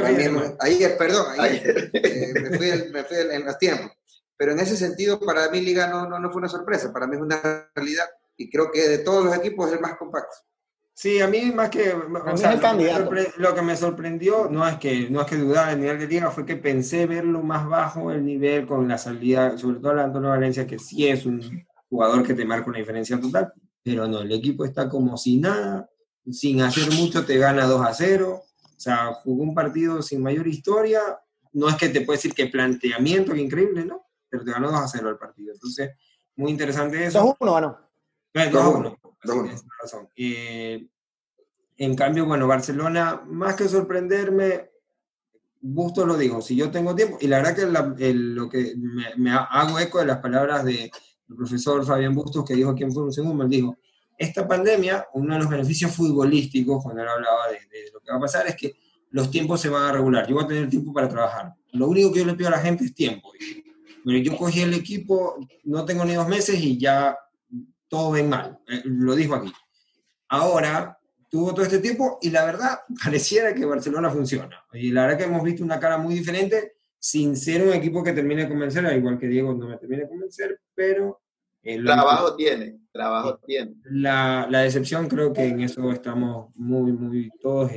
ayer, perdón, ayer, eh, me fui, me fui en los tiempos. Pero en ese sentido, para mí Liga no, no, no, fue una sorpresa, para mí es una realidad y creo que de todos los equipos es el más compacto. Sí, a mí más que... O sea, lo, que me sorprendió no es que no es que dudara el nivel de Liga, fue que pensé verlo más bajo el nivel con la salida, sobre todo la Antonio Valencia, que sí es un jugador que te marca una diferencia total, pero no, el equipo está como sin nada, sin hacer mucho te gana 2 a 0, o sea, jugó un partido sin mayor historia, no es que te pueda decir que planteamiento, que increíble, ¿no? Pero te ganó 2 a 0 el partido, entonces, muy interesante eso. 2 a 1 ganó. 2 a 1, razón. Eh, en cambio, bueno, Barcelona, más que sorprenderme, gusto lo digo, si yo tengo tiempo, y la verdad que lo que me, me, hago eco de las palabras de, el profesor Fabián Bustos, que dijo aquí en Fútbol Segundo, él dijo, esta pandemia, uno de los beneficios futbolísticos, cuando él hablaba de, lo que va a pasar, es que los tiempos se van a regular. Yo voy a tener tiempo para trabajar. Lo único que yo le pido a la gente es tiempo. Pero yo cogí el equipo, no tengo ni dos meses y ya todo ven mal. Eh, lo dijo aquí. Ahora, tuvo todo este tiempo y la verdad, *laughs* pareciera que Barcelona funciona. Y la verdad que hemos visto una cara muy diferente sin ser un equipo que termine de convencer, al igual que Diego no me termine de convencer, pero... El trabajo tiene, trabajo tiene. La, la, decepción creo que en eso estamos muy, muy todos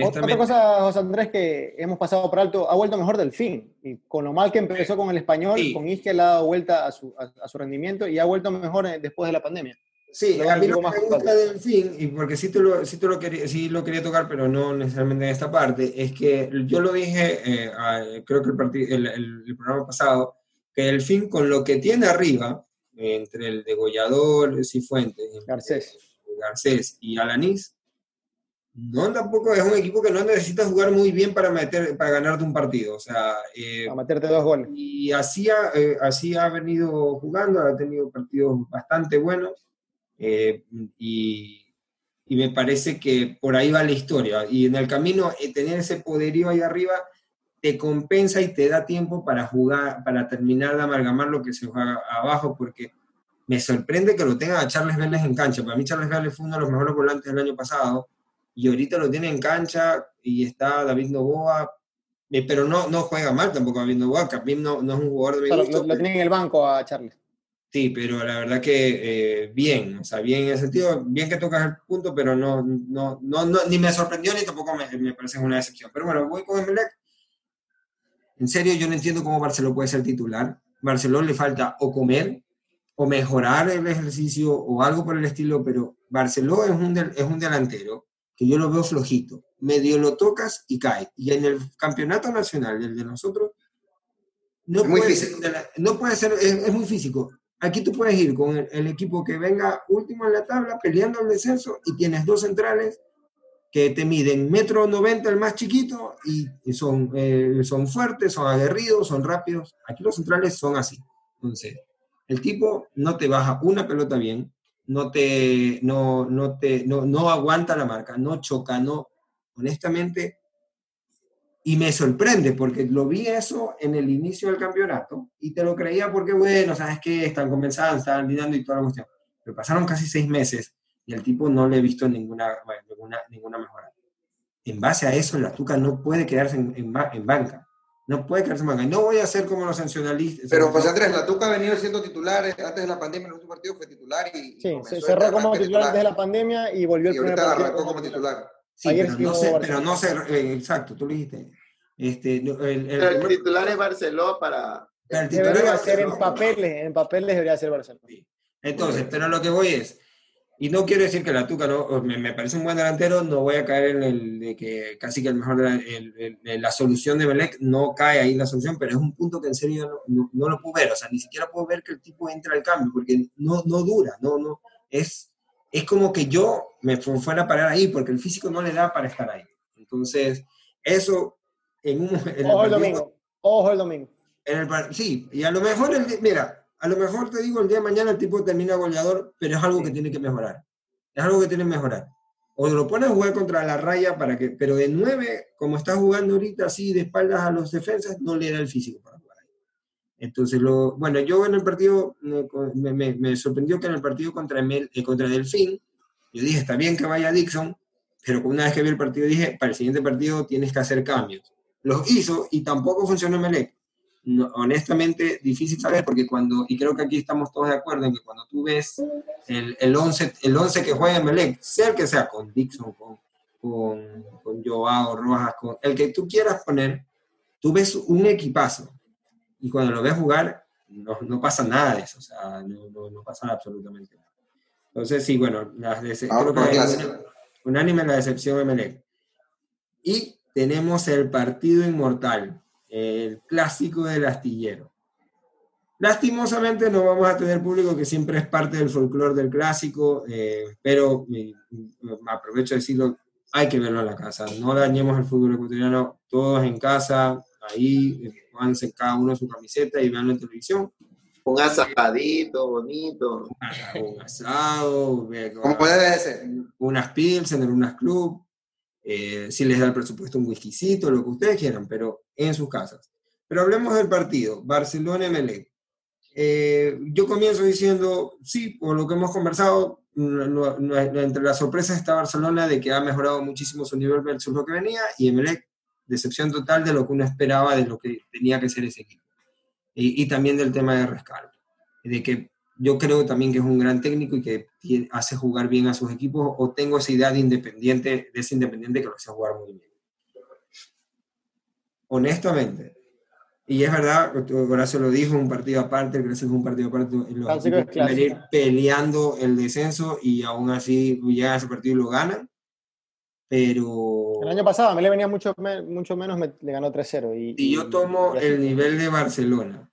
SML. Otra cosa, José Andrés, que hemos pasado por alto, ha vuelto mejor del fin. Y con lo mal que empezó con el español, con Isque le ha dado vuelta a su, a su rendimiento y ha vuelto mejor eh, después de la pandemia. Sí, a mí lo que me gusta del fin, y porque sí, te lo, sí, te lo quería, sí lo quería tocar, pero no necesariamente en esta parte, es que yo lo dije, eh, creo que el, el, el, programa pasado, que el fin con lo que tiene arriba, entre el degollador Cifuentes, Garcés. Garcés y Alanís, no tampoco es un equipo que no necesita jugar muy bien para, meter, para ganarte un partido. O sea, eh, para meterte dos goles. Y así ha, eh, así ha venido jugando, ha tenido partidos bastante buenos. Eh, y, y, me parece que por ahí va la historia. Y en el camino, eh, tener ese poderío ahí arriba te compensa y te da tiempo para jugar, para terminar de amalgamar lo que se juega abajo, porque me sorprende que lo tenga a Charles Vélez en cancha. Para mí Charles Vélez fue uno de los mejores volantes del año pasado y ahorita lo tiene en cancha y está David Novoa, eh, pero no, no juega mal tampoco David Novoa, mí no, no es un jugador de mi gusto. Lo, lo, tiene en el banco a Charles. Sí, pero la verdad que eh, bien, o sea, bien en el sentido, bien que tocas el punto, pero no, no, no, ni me sorprendió ni tampoco me, me, parece una decepción. Pero bueno, voy con Emelec. En serio, yo no entiendo cómo Barcelona puede ser titular. Barcelona le falta o comer o mejorar el ejercicio o algo por el estilo, pero Barcelona es un, es un delantero que yo lo veo flojito. Medio lo tocas y cae. Y en el campeonato nacional, el de nosotros, no, puede, ser, no puede ser, es muy físico Aquí tú puedes ir con el, equipo que venga último en la tabla peleando el descenso y tienes dos centrales que te miden metro noventa el más chiquito y, son, eh, son fuertes, son aguerridos, son rápidos. Aquí los centrales son así. Entonces, el tipo no te baja una pelota bien, no te, no, no te, no, no aguanta la marca, no choca, no, honestamente, y me sorprende porque lo vi eso en el inicio del campeonato y te lo creía porque, bueno, sabes que están comenzando, están lidiando y toda la cuestión. Pero pasaron casi seis meses y al tipo no le he visto ninguna, ninguna, ninguna mejora. En base a eso, la Tuca no puede quedarse en, en, banca. No puede quedarse en banca. No voy a ser como los sancionalistas. Pero, José Andrés, la Tuca ha venido siendo titular eh, antes de la pandemia, en el último partido fue titular y. Sí, se cerró como titular, antes de la pandemia y volvió el primer partido. arrancó como titular. Sí, pero, no sé, pero no sé, eh, exacto, tú lo dijiste. Este, el, el, titular es Barcelona para... El titular debería ser en papeles, en papeles debería ser Barcelona. Entonces, pero lo que voy es, y no quiero decir que la Tuca no, me, me, parece un buen delantero, no voy a caer en el de que casi que el mejor, de la, la solución de Belec no cae ahí la solución, pero es un punto que en serio no, no, lo puedo ver, o sea, ni siquiera puedo ver que el tipo entra al cambio, porque no, no dura, no, no, es es como que yo me fuera a parar ahí, porque el físico no le da para estar ahí. Entonces, eso en un... Ojo el domingo, ojo el domingo. En el, sí, y a lo mejor, el, mira, a lo mejor te digo, el día de mañana el tipo termina goleador, pero es algo que tiene que mejorar. Es algo que tiene que mejorar. O lo pones a jugar contra la raya para que, pero de nueve, como está jugando ahorita así de espaldas a los defensas, no le da el físico para jugar ahí. Entonces, lo, bueno, yo en el partido, me, me, me sorprendió que en el partido contra, Mel, eh, contra Delfín, yo dije, está bien que vaya Dixon, pero una vez que vi el partido dije, para el siguiente partido tienes que hacer cambios. Los hizo y tampoco funcionó Melec. Honestamente, difícil saber porque cuando, y creo que aquí estamos todos de acuerdo en que cuando tú ves el, el 11 el once que juega en Melec, sea el que sea, con Dixon, con, con, con Joao, Rojas, con el que tú quieras poner, tú ves un equipazo y cuando lo ves jugar, no, no pasa nada de eso, o sea, no, no, no pasa absolutamente nada. Entonces, sí, bueno, las ah, creo que unánime la decepción de Melec. Y tenemos el partido inmortal, el clásico del astillero. Lastimosamente no vamos a tener público que siempre es parte del folclore del clásico, eh, pero me, aprovecho de decirlo, hay que verlo en la casa. No dañemos el fútbol ecuatoriano, todos en casa, ahí, pónganse cada uno su camiseta y veanlo en televisión. Un asadito bonito. Un asado. Como puede ser. Unas pilsen, unas club. Eh, si les da el presupuesto un whiskycito, lo que ustedes quieran, pero en sus casas. Pero hablemos del partido, Barcelona-Emelec. Eh, yo comienzo diciendo, sí, por lo que hemos conversado, entre las sorpresas está Barcelona de que ha mejorado muchísimo su nivel versus lo que venía, y Emelec, decepción total de lo que uno esperaba de lo que tenía que ser ese equipo. Y, también del tema de rescaldo, de que yo creo también que es un gran técnico y que hace jugar bien a sus equipos, o tengo esa idea de independiente, de ese independiente que lo hace jugar muy bien. Honestamente. Y es verdad, Horacio lo dijo, un partido aparte, el Grecia es un partido aparte, los ir peleando el descenso y aún así llega a ese partido y lo ganan. Pero... El año pasado me le venía mucho, mucho menos, me, le ganó 3-0. Y, y, yo tomo el nivel de Barcelona,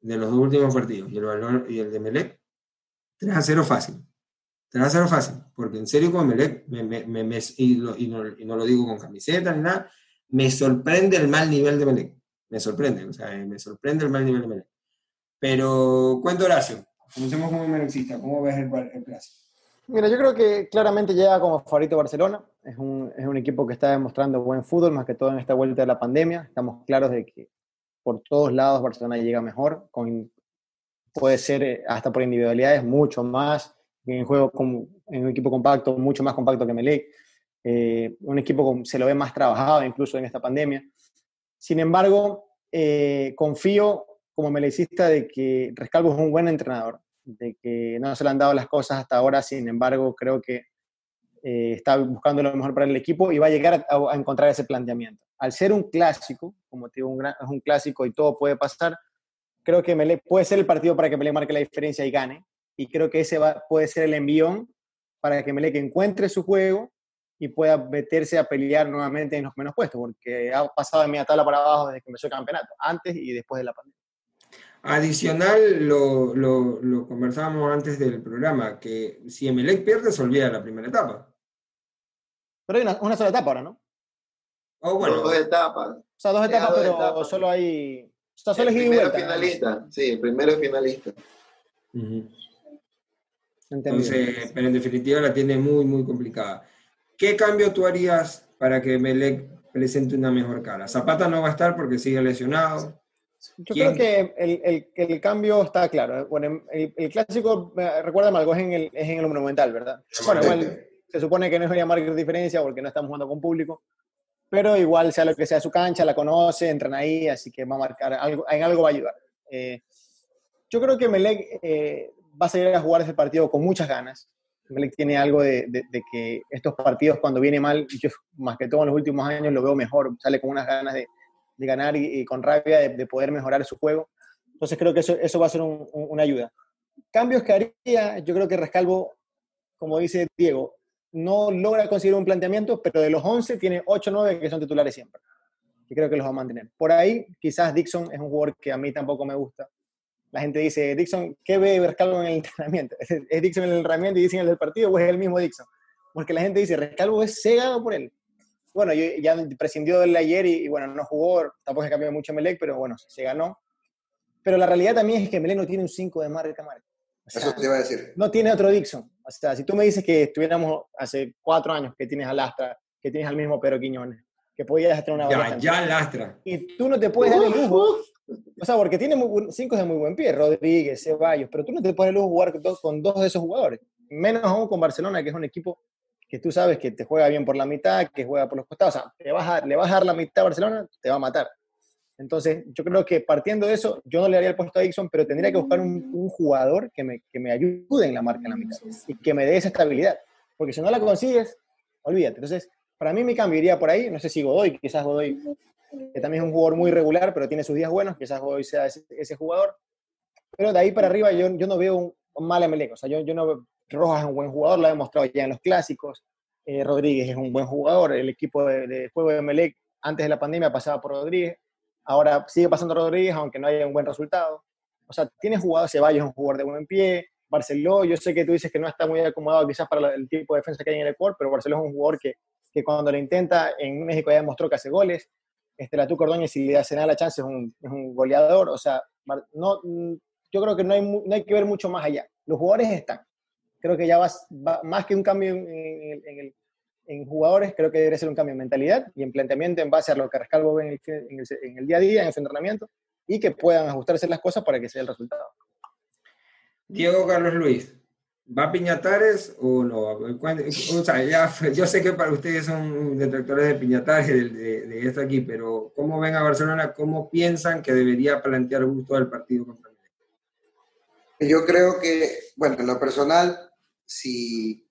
de los dos últimos partidos y el, y el de Melec, 3 a 0 fácil. 3 a 0 fácil, porque en serio con Melec, me, me, me, y, no, y, no, lo digo con camiseta ni nada, me sorprende el mal nivel de Melec. Me sorprende, o sea, me sorprende el mal nivel de Melec. Pero cuento Horacio, comencemos como melecista, ¿cómo ves el, el clásico? Mira, yo creo que claramente llega como favorito Barcelona. Es un, es un, equipo que está demostrando buen fútbol, más que todo en esta vuelta de la pandemia. Estamos claros de que por todos lados Barcelona llega mejor, puede ser eh, hasta por individualidades mucho más, en juego con, en un equipo compacto, mucho más compacto que Melec, eh, un equipo con, se lo ve más trabajado incluso en esta pandemia. Sin embargo, eh, confío, como melecista de que Rescalvo es un buen entrenador, de que no se le han dado las cosas hasta ahora, sin embargo, creo que eh, está buscando lo mejor para el equipo y va a llegar a, encontrar ese planteamiento. Al ser un clásico, como te digo, un es un clásico y todo puede pasar, creo que puede ser el partido para que Mele marque la diferencia y gane. Y creo que ese va, puede ser el envión para que Melec encuentre su juego y pueda meterse a pelear nuevamente en los menos puestos, porque ha pasado de media tabla para abajo desde que empezó el campeonato, antes y después de la pandemia. Adicional, lo, lo, lo conversábamos antes del programa, que si Emelec pierde, se olvida la primera etapa. Pero hay una, una sola etapa ahora, ¿no? Oh, bueno. Dos etapas. O sea, dos etapas, pero solo hay... O sea, solo el es primero finalista, sí, el primero finalista. Entonces, pero en definitiva la tiene muy, muy complicada. ¿Qué cambio tú harías para que Melec presente una mejor cara? Zapata no va a estar porque sigue lesionado. Yo creo que el, el, cambio está claro. Bueno, el, clásico, recuerda algo, es en el, es en el monumental, ¿verdad? Bueno, igual se supone que no es a marcar diferencia porque no estamos jugando con público, pero igual sea lo que sea su cancha, la conoce, entran ahí, así que va a marcar, algo, en algo va a ayudar. Eh, yo creo que Melec eh, va a salir a jugar ese partido con muchas ganas. Tiene algo de, de, que estos partidos cuando viene mal, yo más que todo en los últimos años lo veo mejor, sale con unas ganas de, de ganar y, con rabia de, poder mejorar su juego. Entonces creo que eso, eso va a ser una ayuda. Cambios que haría, yo creo que Rescalvo, como dice Diego, no logra conseguir un planteamiento, pero de los 11 tiene 8 o 9 que son titulares siempre. Y creo que los va a mantener. Por ahí, quizás Dixon es un jugador que a mí tampoco me gusta. La gente dice, Dixon, ¿qué ve Rescalvo en el entrenamiento? *laughs* ¿Es Dixon en el entrenamiento y dicen el del partido o es el mismo Dixon? Porque la gente dice, Rescalvo es cegado por él bueno, ya prescindió del ayer y, bueno, no jugó, tampoco se cambió mucho Melec, pero bueno, se ganó. Pero la realidad también es que Melec no tiene un 5 de marca marca. Eso te iba a decir. No tiene otro Dixon. O sea, si tú me dices que estuviéramos hace cuatro años que tienes a Lastra, que tienes al mismo Pedro Quiñones, que podías tener una Ya, ya Lastra. Y tú no te puedes dar el lujo. O sea, porque tiene cinco de muy buen pie, Rodríguez, Ceballos, pero tú no te el lujo jugar con dos de esos jugadores. Menos aún con Barcelona, que es un equipo que tú sabes que te juega bien por la mitad, que juega por los costados, o sea, le vas a dar la mitad a Barcelona, te va a matar. Entonces, yo creo que partiendo de eso, yo no le haría el puesto a Dixon, pero tendría que buscar un, jugador que me, que me, ayude en la marca en la mitad y que me dé esa estabilidad. Porque si no la consigues, olvídate. Entonces, para mí mi cambio iría por ahí. No sé si Godoy, quizás Godoy, que también es un jugador muy regular, pero tiene sus días buenos, quizás Godoy sea ese, jugador. Pero de ahí para arriba yo, yo no veo un, mal MLE. O sea, yo, yo no, Rojas es un buen jugador, lo ha demostrado ya en los clásicos. Eh, Rodríguez es un buen jugador. El equipo de, juego de Melec antes de la pandemia pasaba por Rodríguez. Ahora sigue pasando Rodríguez, aunque no haya un buen resultado. O sea, tiene jugador Ceballos, un jugador de buen pie. Barceló, yo sé que tú dices que no está muy acomodado quizás para el tipo de defensa que hay en el Ecuador, pero Barceló es un jugador que, que cuando lo intenta en México ya demostró que hace goles. Este, la Ordóñez, si le hace nada la chance, es un, es un goleador. O sea, no, yo creo que no hay, no hay que ver mucho más allá. Los jugadores están creo que ya va, más que un cambio en, en, jugadores, creo que debe ser un cambio en mentalidad y en planteamiento en base a lo que Rescalvo ve en el, día a día, en su entrenamiento, y que puedan ajustarse las cosas para que sea el resultado. Diego Carlos Luis, ¿va a Piñatares o no? O sea, yo sé que para ustedes son detractores de Piñatares de, de, esto aquí, pero ¿cómo ven a Barcelona? ¿Cómo piensan que debería plantear gusto al partido contra Yo creo que, bueno, en lo personal, si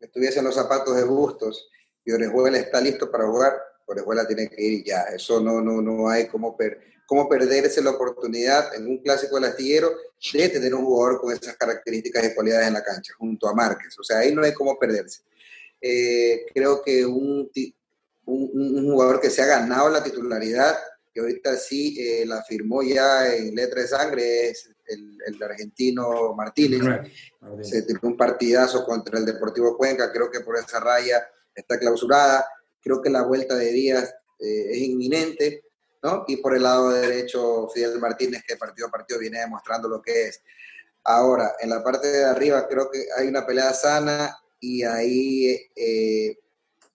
estuviese en los zapatos de Bustos y Orejuela está listo para jugar, Orejuela tiene que ir ya. Eso no, no, no hay como, per, como perderse la oportunidad en un clásico del astillero de tener un jugador con esas características y cualidades en la cancha, junto a Márquez. O sea, ahí no hay como perderse. Eh, creo que un, un, un, jugador que se ha ganado la titularidad, que ahorita sí eh, la firmó ya en letra de sangre, es el, el argentino Martínez. Se tiró un partidazo contra el Deportivo Cuenca, creo que por esa raya está clausurada. Creo que la vuelta de Díaz eh, es inminente, ¿no? Y por el lado derecho, Fidel Martínez, que partido a partido viene demostrando lo que es. Ahora, en la parte de arriba creo que hay una pelea sana y ahí eh,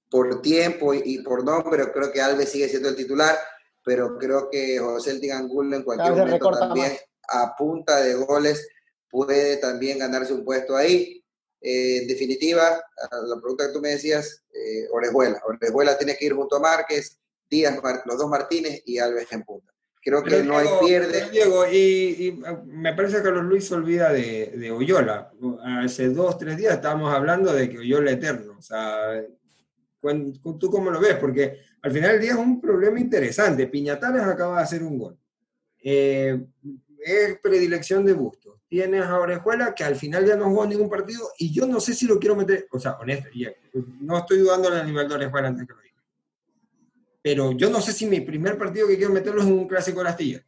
por tiempo y, por nombre creo que Alves sigue siendo el titular, pero creo que José El Angulo en cualquier momento también a punta de goles puede también ganarse un puesto ahí. Eh, en definitiva, la pregunta que tú me decías, eh, Orejuela. Orejuela tiene que ir junto a Márquez, Díaz, los dos Martínez y Alves en punta. Creo que no hay pierde. Diego, y, me parece que Carlos Luis se olvida de, de, Oyola. Hace dos, tres días estábamos hablando de que Oyola eterno. O sea, ¿tú cómo lo ves? Porque al final del día es un problema interesante. Piñatares acaba de hacer un gol. Eh, es predilección de Bustos. Tienes a Orejuela que al final ya no jugó ningún partido y yo no sé si lo quiero meter, o sea, honesto, no estoy dudando del nivel de Orejuela antes que lo. Pero yo no sé si mi primer partido que quiero meterlo es un clásico de la astilla,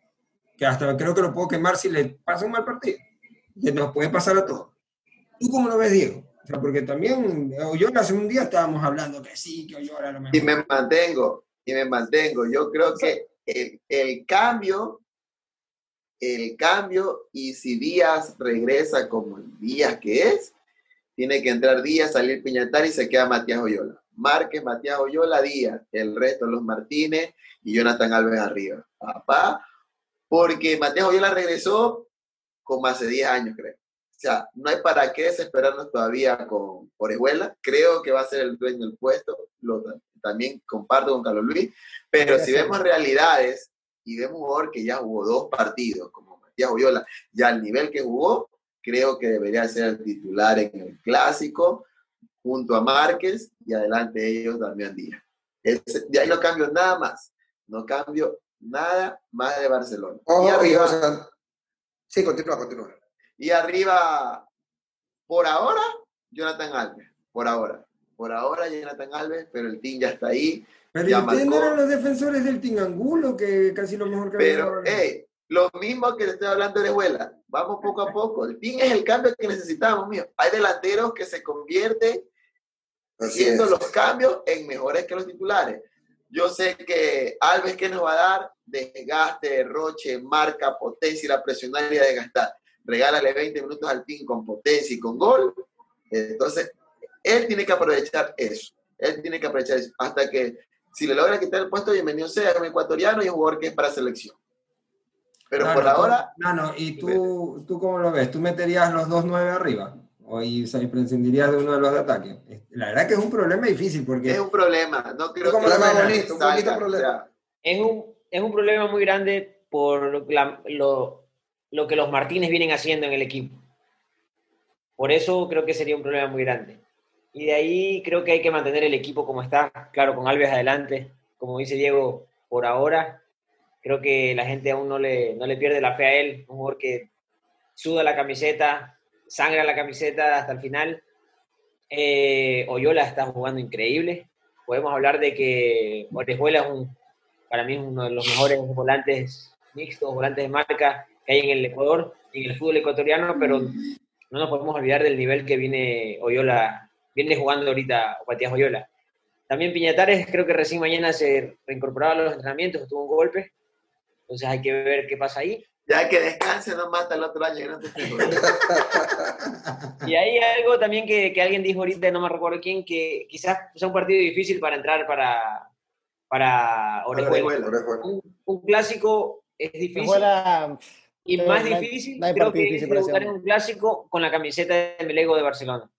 que hasta creo que lo puedo quemar si le pasa un mal partido, que nos puede pasar a todos. ¿Tú cómo lo ves, Diego? O sea, porque también yo hace un día estábamos hablando que sí, que Oyola lo mejor. Y me mantengo, y me mantengo. Yo creo que el, el cambio el cambio y si Díaz regresa como el Díaz que es, tiene que entrar Díaz, salir Piñatar y se queda Matías Oyola. Márquez, Matías Oyola, Díaz, el resto los Martínez y Jonathan Alves arriba. Papá, porque Matías Oyola regresó como hace 10 años, creo. O sea, no hay para qué desesperarnos todavía con Orejuela. Creo que va a ser el dueño del puesto. Lo, también comparto con Carlos Luis. Pero si vemos realidades, y de un jugador que ya jugó dos partidos, como Matías Oyola, ya al nivel que jugó, creo que debería ser el titular en el clásico, junto a Márquez y adelante ellos también Díaz. de ahí no cambio nada más, no cambio nada más de Barcelona. y arriba, sí, continúa, continúa. Y arriba, por ahora, Jonathan Alves, por ahora. Por ahora, Jonathan Alves, pero el team ya está ahí. Pero ustedes no eran los defensores del Tingangulo, que casi lo mejor que Pero, hey, lo mismo que le estoy hablando de Huela. Vamos poco a poco. El Ting es el cambio que necesitamos, mío. Hay delanteros que se convierten haciendo los cambios en mejores que los titulares. Yo sé que Alves, ¿qué nos va a dar? Desgaste, roche, marca, potencia y la presionaria de gastar. Regálale 20 minutos al team con potencia y con gol. Entonces, él tiene que aprovechar eso. Él tiene que aprovechar eso. Hasta que si le logra quitar el puesto, bienvenido sea, es un ecuatoriano y un jugador que es para selección. Pero por ahora... No, no, ¿y tú, tú cómo lo ves? ¿Tú meterías los dos nueve arriba? ¿O y, se prescindirías de uno de los de ataque? La verdad que es un problema difícil porque... Es un problema, no creo que... Sea bonito, un bonito problema. Es un, es un problema muy grande por lo, lo que los Martínez vienen haciendo en el equipo. Por eso creo que sería un problema muy grande. Y de ahí creo que hay que mantener el equipo como está, claro, con Alves adelante, como dice Diego, por ahora. Creo que la gente aún no le, no le pierde la fe a él, un jugador que suda la camiseta, sangra la camiseta hasta el final. Eh, Oyola está jugando increíble. Podemos hablar de que Orejuela es un, para mí uno de los mejores volantes mixtos, volantes de marca que hay en el Ecuador, en el fútbol ecuatoriano, pero no nos podemos olvidar del nivel que viene Oyola viene jugando ahorita Matías Oyola. También Piñatares creo que recién mañana se reincorporaba a los entrenamientos, tuvo un golpe, entonces hay que ver qué pasa ahí. Ya que descanse, no mata el otro año. *laughs* y hay algo también que, que, alguien dijo ahorita, no me recuerdo quién, que quizás sea un partido difícil para entrar para, para Orejuela. Un, clásico es difícil. y más difícil, creo que es jugar en un clásico con la camiseta de Melego de Barcelona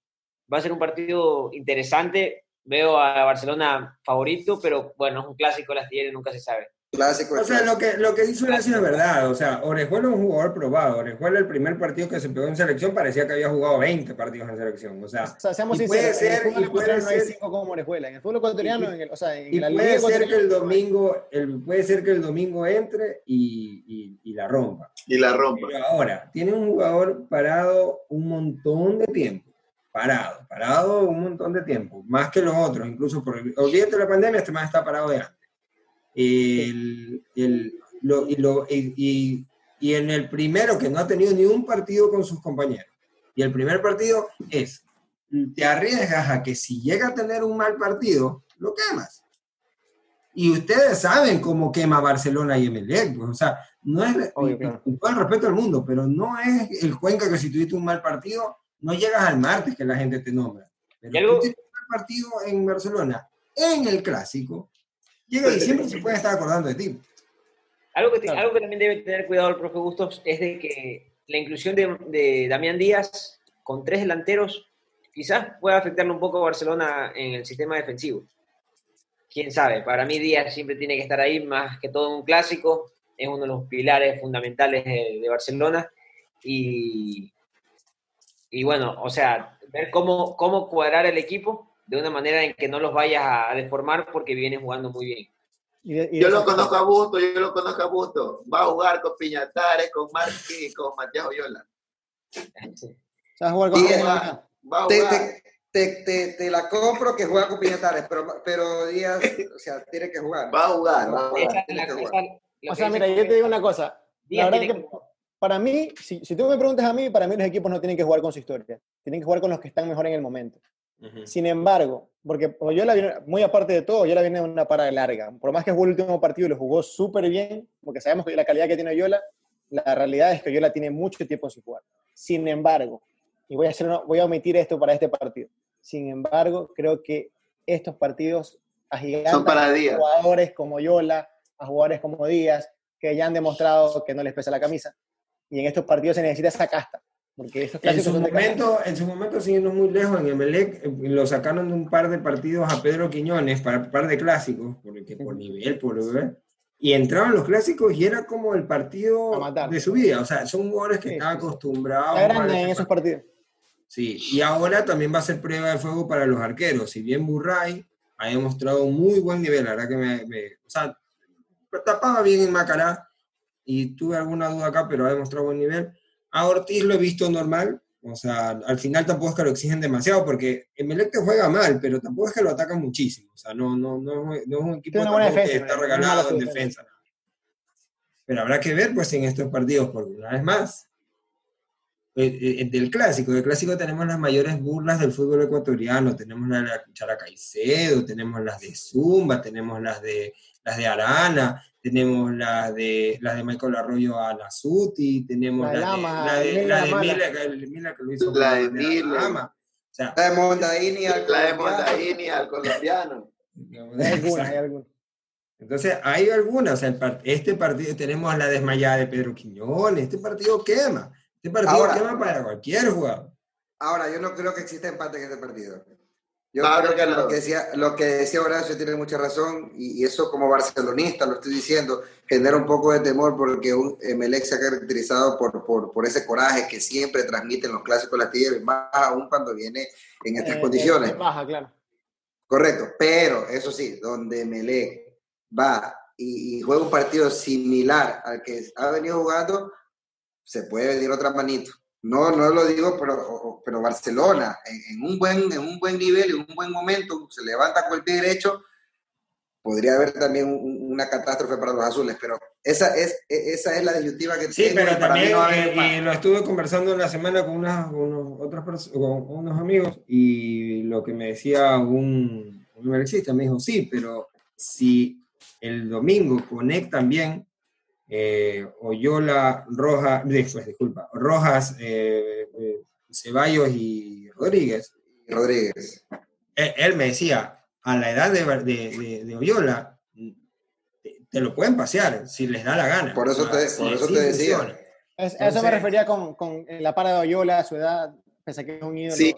va a ser un partido interesante. Veo a Barcelona favorito, pero bueno, es un clásico, las tiene, nunca se sabe. Clásico. O sea, lo que, lo que dice Horacio es verdad. O sea, Orejuela es un jugador probado. Orejuela, el primer partido que se pegó en selección, parecía que había jugado 20 partidos en selección. O sea, seamos sinceros, puede ser, en el fútbol no hay cinco como Orejuela. En el fútbol ecuatoriano, en el, o sea, en y puede ser que el domingo, el, puede ser que el domingo entre y, y, y la rompa. Y la rompa. Pero ahora, tiene un jugador parado un montón de tiempo parado, parado un montón de tiempo, más que los otros, incluso por el, olvídate de la pandemia, este más está parado de antes. El, el, lo, y, lo, y, y, en el primero, que no ha tenido ni un partido con sus compañeros, y el primer partido es, te arriesgas a que si llega a tener un mal partido, lo quemas. Y ustedes saben cómo quema Barcelona y Emelec, pues, o sea, no es, con todo el respeto al mundo, pero no es el Cuenca que si tuviste un mal partido, no llegas al martes que la gente te nombra. Pero tú tienes un partido en Barcelona, en el clásico, llega y siempre se puede estar acordando de ti. Algo que, algo que también debe tener cuidado el profe Bustos es de que la inclusión de, de Damián Díaz con tres delanteros quizás pueda afectarle un poco a Barcelona en el sistema defensivo. Quién sabe, para mí Díaz siempre tiene que estar ahí, más que todo un clásico. es uno de los pilares fundamentales de, Barcelona. Y, y, bueno, o sea, ver cómo, cómo cuadrar el equipo de una manera en que no los vayas a deformar porque vienen jugando muy bien. yo lo conozco a Busto, yo lo conozco a Busto. Va a jugar con Piñatares, con Marquí, con Matías Oyola. *laughs* Va a jugar con va a jugar. Te, te, te, la compro que juega con Piñatares, pero, pero Díaz, o sea, tiene que jugar. Va a jugar, va a jugar. O sea, mira, yo te digo una cosa. La verdad que para mí, si, si, tú me preguntas a mí, para mí los equipos no tienen que jugar con su historia. Tienen que jugar con los que están mejor en el momento. Sin embargo, porque yo la muy aparte de todo, yo la viene una parada larga. Por más que jugó el último partido y lo jugó súper bien, porque sabemos que la calidad que tiene Yola, la realidad es que Yola tiene mucho tiempo sin jugar. Sin embargo, y voy a, hacer voy a omitir esto para este partido. Sin embargo, creo que estos partidos para a jugadores como Yola, a jugadores como Díaz, que ya han demostrado que no les pesa la camisa. Y en estos partidos se necesita esa casta. Porque en, su momento, en su momento, siguiendo muy lejos, en Emelec eh, lo sacaron de un par de partidos a Pedro Quiñones para un par de clásicos, porque por nivel, por y entraban los clásicos y era como el partido de su vida. O sea, son jugadores que están acostumbrados. a grande en esos partidos. Sí, y ahora también va a ser prueba de fuego para los arqueros. Si bien Burray ha demostrado un muy buen nivel, la verdad que me, me o sea, tapaba bien en Macará y tuve alguna duda acá, pero ha demostrado buen nivel. A Ortiz lo he visto normal, o sea, al final tampoco es que lo exigen demasiado, porque Emelec te juega mal, pero tampoco es que lo atacan muchísimo. O sea, no, no, no, no es un equipo que está regalado en defensa. Pero habrá que ver, pues, en estos partidos, porque una vez más, eh, eh, del clásico, del clásico tenemos las mayores burlas del fútbol ecuatoriano, tenemos la de la Cuchara Caicedo, tenemos las de Zumba, tenemos las de las de Arana, tenemos la de, la de Michael Arroyo a Nasuti, tenemos la, la de, la de, Mila, que lo hizo la de Mila. O sea, la de Mondaini al la de Mondaini al colombiano. Entonces, hay algunas. O sea, este partido tenemos la desmayada de Pedro Quiñones. Este partido quema. Este partido quema para cualquier jugador. Ahora, yo no creo que exista empate en este partido. Yo creo que, lo, que decía, lo que decía Horacio tiene mucha razón y, eso como barcelonista lo estoy diciendo, genera un poco de temor porque un Emelec se ha caracterizado por, por, por, ese coraje que siempre transmiten los clásicos las tigres, más aún cuando viene en estas eh, condiciones. Eh, baja, claro. Correcto, pero eso sí, donde Emelec va y, y, juega un partido similar al que ha venido jugando, se puede venir otra manito. No, no lo digo, pero, pero Barcelona, en, un buen, en un buen nivel, en un buen momento, se levanta con el pie derecho, podría haber también una catástrofe para los azules, pero esa es, e, esa es la disyuntiva que Sí, pero también, eh, y lo estuve conversando en la semana con, unas, unos, otras con unos amigos, y lo que me decía un, un me dijo, sí, pero si el domingo conectan bien, eh, Oyola, Rojas, *laughs* después, disculpa, Rojas, eh, eh, Ceballos y Rodríguez. Rodríguez. Él, me decía, a la edad de, de, de, Oyola, te, lo pueden pasear si les da la gana. Por eso te, por eso te decía. eso me refería con, con, la para de Oyola, a su edad, pese que es un ídolo. Sí,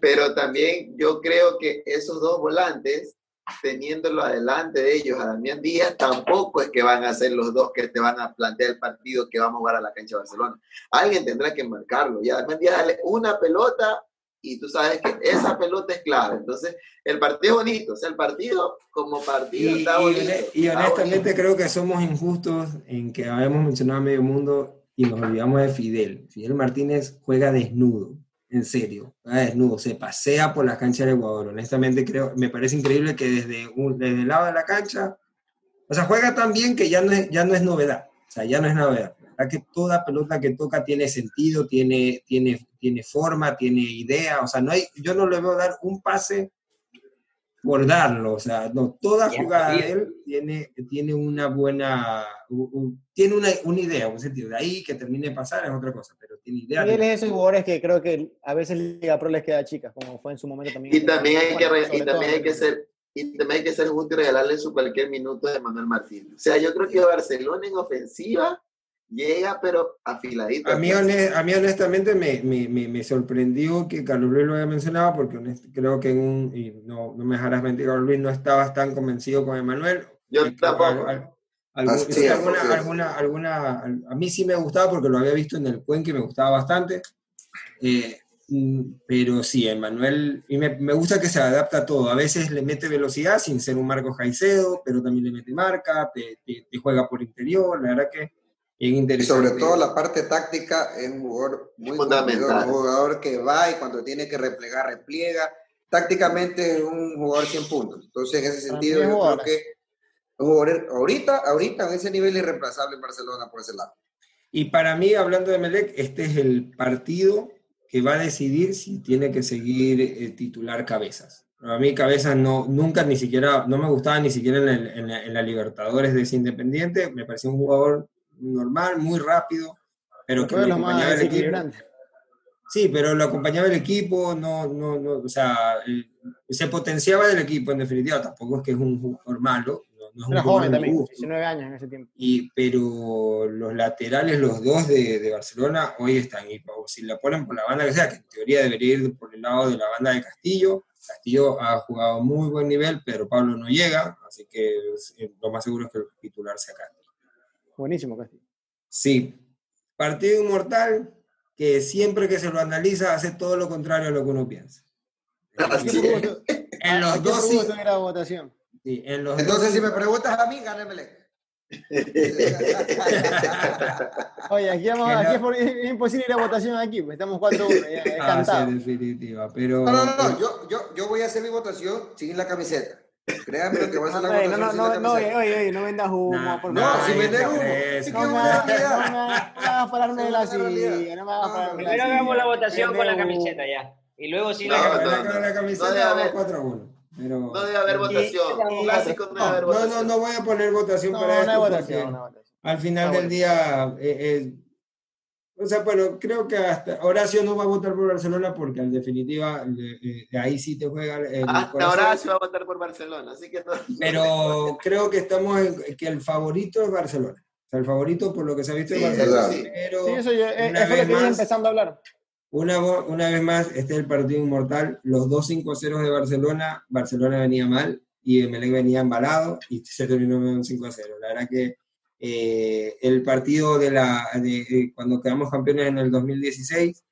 pero también yo creo que esos dos volantes teniéndolo adelante de ellos a Damián Díaz, tampoco es que van a ser los dos que te van a plantear el partido que vamos a jugar a la cancha de Barcelona. Alguien tendrá que marcarlo. Y a Damián Díaz dale una pelota y tú sabes que esa pelota es clave. Entonces, el partido es bonito. O sea, el partido como partido y, está bonito. Y, honestamente creo que somos injustos en que habíamos mencionado a medio mundo y nos olvidamos de Fidel. Fidel Martínez juega desnudo en serio, desnudo, se pasea por la cancha de Ecuador. Honestamente, creo, me parece increíble que desde, un, desde el lado de la cancha, o sea, juega tan bien que ya no es, ya no es novedad, o sea, ya no es novedad. La que toda pelota que toca tiene sentido, tiene, tiene, tiene forma, tiene idea, o sea, no hay, yo no le veo dar un pase por darlo, o sea, no, toda jugada de él tiene, tiene una buena, tiene una, una, idea, un sentido, de ahí que termine de pasar es otra cosa, pero tiene idea. Y él es esos jugadores que creo que a veces Liga Pro les queda chicas, como fue en su momento también. Y también hay, que, y también hay que ser... Y también hay que ser justo y regalarle su cualquier minuto de Manuel Martín. O sea, yo creo que Barcelona en ofensiva llega, pero afiladito. A mí, a mí honestamente me, me, me, sorprendió que Carlos Luis lo haya mencionado, porque creo que en un, y no, no me dejarás mentir, Carlos Luis no estabas tan convencido con Emanuel. Yo tampoco. alguna, alguna, alguna, a mí sí me gustaba porque lo había visto en el Cuenca y me gustaba bastante. Eh, mm, pero sí, Emanuel, y me, me, gusta que se adapta a todo. A veces le mete velocidad sin ser un Marco Jaicedo, pero también le mete marca, te, te, juega por interior. La verdad que es interesante. Y sobre todo la parte táctica es un jugador muy fundamental. Un jugador que va y cuando tiene que replegar, repliega. Tácticamente es un jugador 100 puntos. Entonces, en ese sentido, yo creo que ahorita, ahorita en ese nivel irreemplazable en Barcelona por ese lado. Y para mí, hablando de Melec, este es el partido que va a decidir si tiene que seguir eh, titular Cabezas. A mí Cabezas no, nunca ni siquiera, no me gustaba ni siquiera en, la, Libertadores de ese Independiente, me parecía un jugador normal, muy rápido, pero que lo acompañaba el equipo. Sí, pero lo acompañaba el equipo, no, no, no, o sea, eh, se potenciaba del equipo en definitiva, tampoco es que es un jugador malo, era joven también, 19 años en ese tiempo. Y, pero los laterales, los dos de, de, Barcelona, hoy están. Y si la ponen por la banda que sea, que en teoría debería ir por el lado de la banda de Castillo. Castillo ha jugado muy buen nivel, pero Pablo no llega, así que lo más seguro es que el titular sea Castillo. Buenísimo, Castillo. Sí. Partido inmortal que siempre que se lo analiza hace todo lo contrario a lo que uno piensa. *laughs* En los dos sí. votación? Entonces, si me preguntas a mí, gánemele. *laughs* Oye, aquí, vamos, aquí es, imposible ir a votación aquí, pues estamos 4-1, es ah, sí, definitiva, pero... No, no, no, Yo, yo, yo, voy a hacer mi votación sin la camiseta. Créame lo que voy a hacer la votación no, no, no, la camiseta. Oye, oye, oye, no vendas humo, por favor. No, si vendes humo. Es no, me hagas pararme de la silla, no me hagas pararme Primero hagamos la votación con la camiseta ya, y luego sí la camiseta, vamos 4-1 no debe haber votación. Clásico no debe haber votación. No, no, voy a poner votación para esto. Votación, al final del día, eh, eh, o sea, bueno, creo que hasta Horacio no va a votar por Barcelona porque en definitiva de, ahí sí te juega el Hasta Horacio va a votar por Barcelona, así que Pero creo que estamos en, que el favorito es Barcelona. O sea, el favorito por lo que se ha visto es Barcelona. Sí, pero sí eso ya, es, lo que empezando a hablar. Una, una vez más, este es el partido inmortal. Los dos 5-0 de Barcelona, Barcelona venía mal y Emelec venía embalado y se terminó en un 5-0. La verdad que eh, el partido de, la, de, cuando quedamos campeones en el 2016,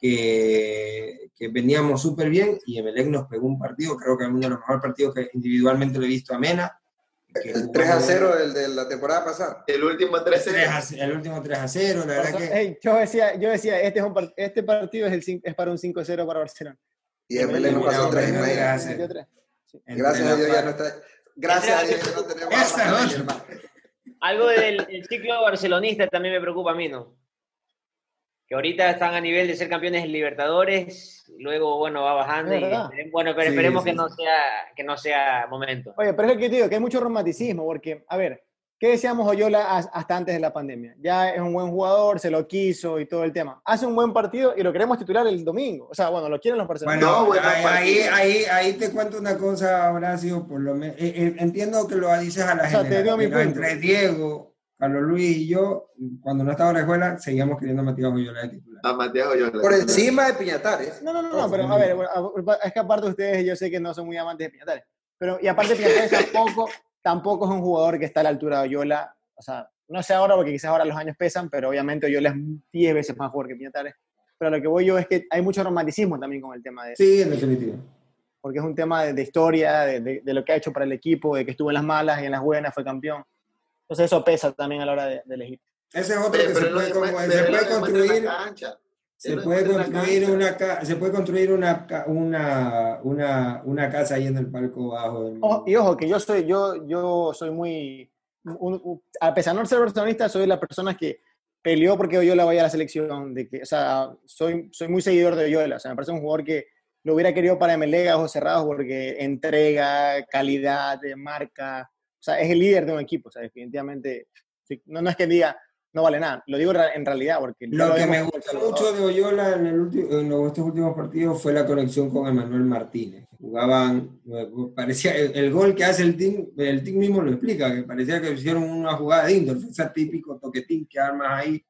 que, que veníamos súper bien y Emelec nos pegó un partido, creo que es uno de los mejores partidos que individualmente le he visto a Mena el 3 a 0, el de la temporada pasada. El último 3 a 0. El último 3 a 0, la verdad que. yo decía, yo decía este, es un, este partido es, el, es para un 5 a 0 para Barcelona. Y el Belén no pasó 3, Gracias a Dios ya no está. Gracias a Dios ya no tenemos. Algo del ciclo barcelonista también me preocupa a mí, ¿no? que ahorita están a nivel de ser campeones de Libertadores, luego, bueno, va bajando. Y, bueno, pero esperemos que, no sea, que no sea momento. Oye, pero es lo que te digo, que hay mucho romanticismo, porque, a ver, ¿qué decíamos Oyola hasta antes de la pandemia? Ya es un buen jugador, se lo quiso y todo el tema. Hace un buen partido y lo queremos titular el domingo. O sea, bueno, lo quieren los personajes. Bueno, ahí, ahí, ahí, te cuento una cosa, Horacio, por lo menos. Eh, eh, entiendo que lo dices a la o gente. Entre Diego, Carlos Luis y yo, cuando no estaba en la escuela, seguíamos queriendo a Matías Oyola de titular. A Matías Oyola. Por encima de Piñatares. No, no, no, no pero a ver, es que aparte de ustedes, yo sé que no son muy amantes de Piñatares. Pero, y aparte Piñatares tampoco, tampoco es un jugador que está a la altura de Oyola. O sea, no sé ahora, porque quizás ahora los años pesan, pero obviamente Oyola es 10 veces más jugador que Piñatares. Pero lo que voy yo es que hay mucho romanticismo también con el tema de... Sí, en definitiva. Porque es un tema de, historia, de, de, lo que ha hecho para el equipo, de que estuvo en las malas y en las buenas, fue campeón. Entonces eso pesa también a la hora de, elegir. Ese es otro que se puede, construir. Se puede construir una se puede construir una, una, una, una, casa ahí en el palco bajo. y ojo, que yo soy, yo, yo soy muy, a pesar de no ser personalista, soy la persona que peleó porque Oyola vaya a la selección, de que, o sea, soy, soy muy seguidor de Oyola, o sea, me parece un jugador que lo hubiera querido para MLE, ojos cerrados, porque entrega, calidad, marca, o sea, es el líder de un equipo, o sea, definitivamente, no, no es que diga, no vale nada, lo digo en realidad, porque... Lo, que me gusta mucho de Oyola en, el último, en estos últimos partidos fue la conexión con Emanuel Martínez. Jugaban, parecía, el, gol que hace el team, el team mismo lo explica, que parecía que hicieron una jugada de índole, ese típico toquetín que armas ahí,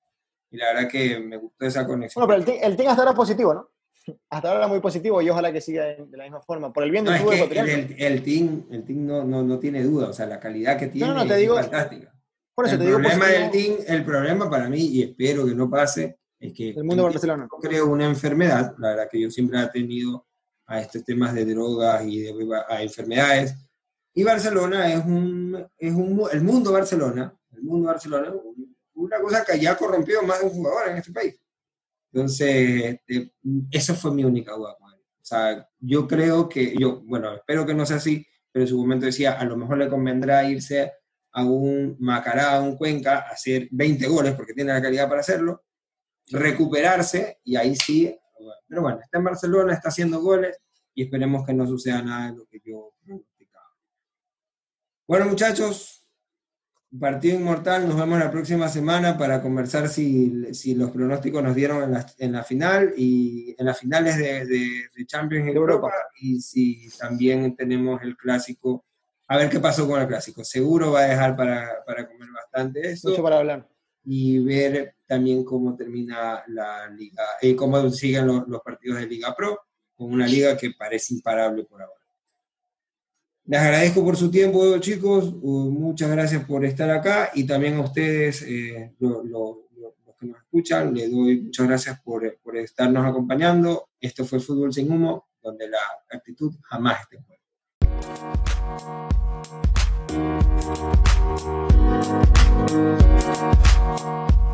y la verdad que me gustó esa conexión. Bueno, pero el team, el team hasta ahora positivo, ¿no? *laughs* hasta ahora muy positivo y ojalá que siga de, la misma forma. Por el bien del no, el, el, team, el team no, no, no, tiene duda, o sea, la calidad que tiene te digo, es fantástica. El problema del team, el problema para mí, y espero que no pase, es que el mundo Barcelona. creo una enfermedad, la verdad que yo siempre he tenido a estos temas de drogas y de, a enfermedades. Y Barcelona es un, es un, el mundo Barcelona, el mundo Barcelona, una cosa que ya corrompió más de un jugador en este país. Entonces, este, esa fue mi única duda O sea, yo creo que, yo, bueno, espero que no sea así, pero en su momento decía, a lo mejor le convendrá irse a un Macará, a un Cuenca, a hacer 20 goles, porque tiene la calidad para hacerlo, recuperarse, y ahí sí, pero bueno, está en Barcelona, está haciendo goles, y esperemos que no suceda nada de lo que yo pronosticaba. Bueno, muchachos, Partido Inmortal, nos vemos la próxima semana para conversar si, si los pronósticos nos dieron en la, en la, final y en las finales de, de, Champions en Europa. y si también tenemos el clásico. A ver qué pasó con el clásico. Seguro va a dejar para, para comer bastante eso. Mucho para hablar. Y ver también cómo termina la liga, y eh, cómo siguen los, los partidos de Liga Pro, con una liga que parece imparable por ahora. Les agradezco por su tiempo, chicos. Uh, muchas gracias por estar acá y también a ustedes, eh, los que nos escuchan, les doy muchas gracias por, por, estarnos acompañando. Esto fue Fútbol sin Humo, donde la actitud jamás esté Thank you.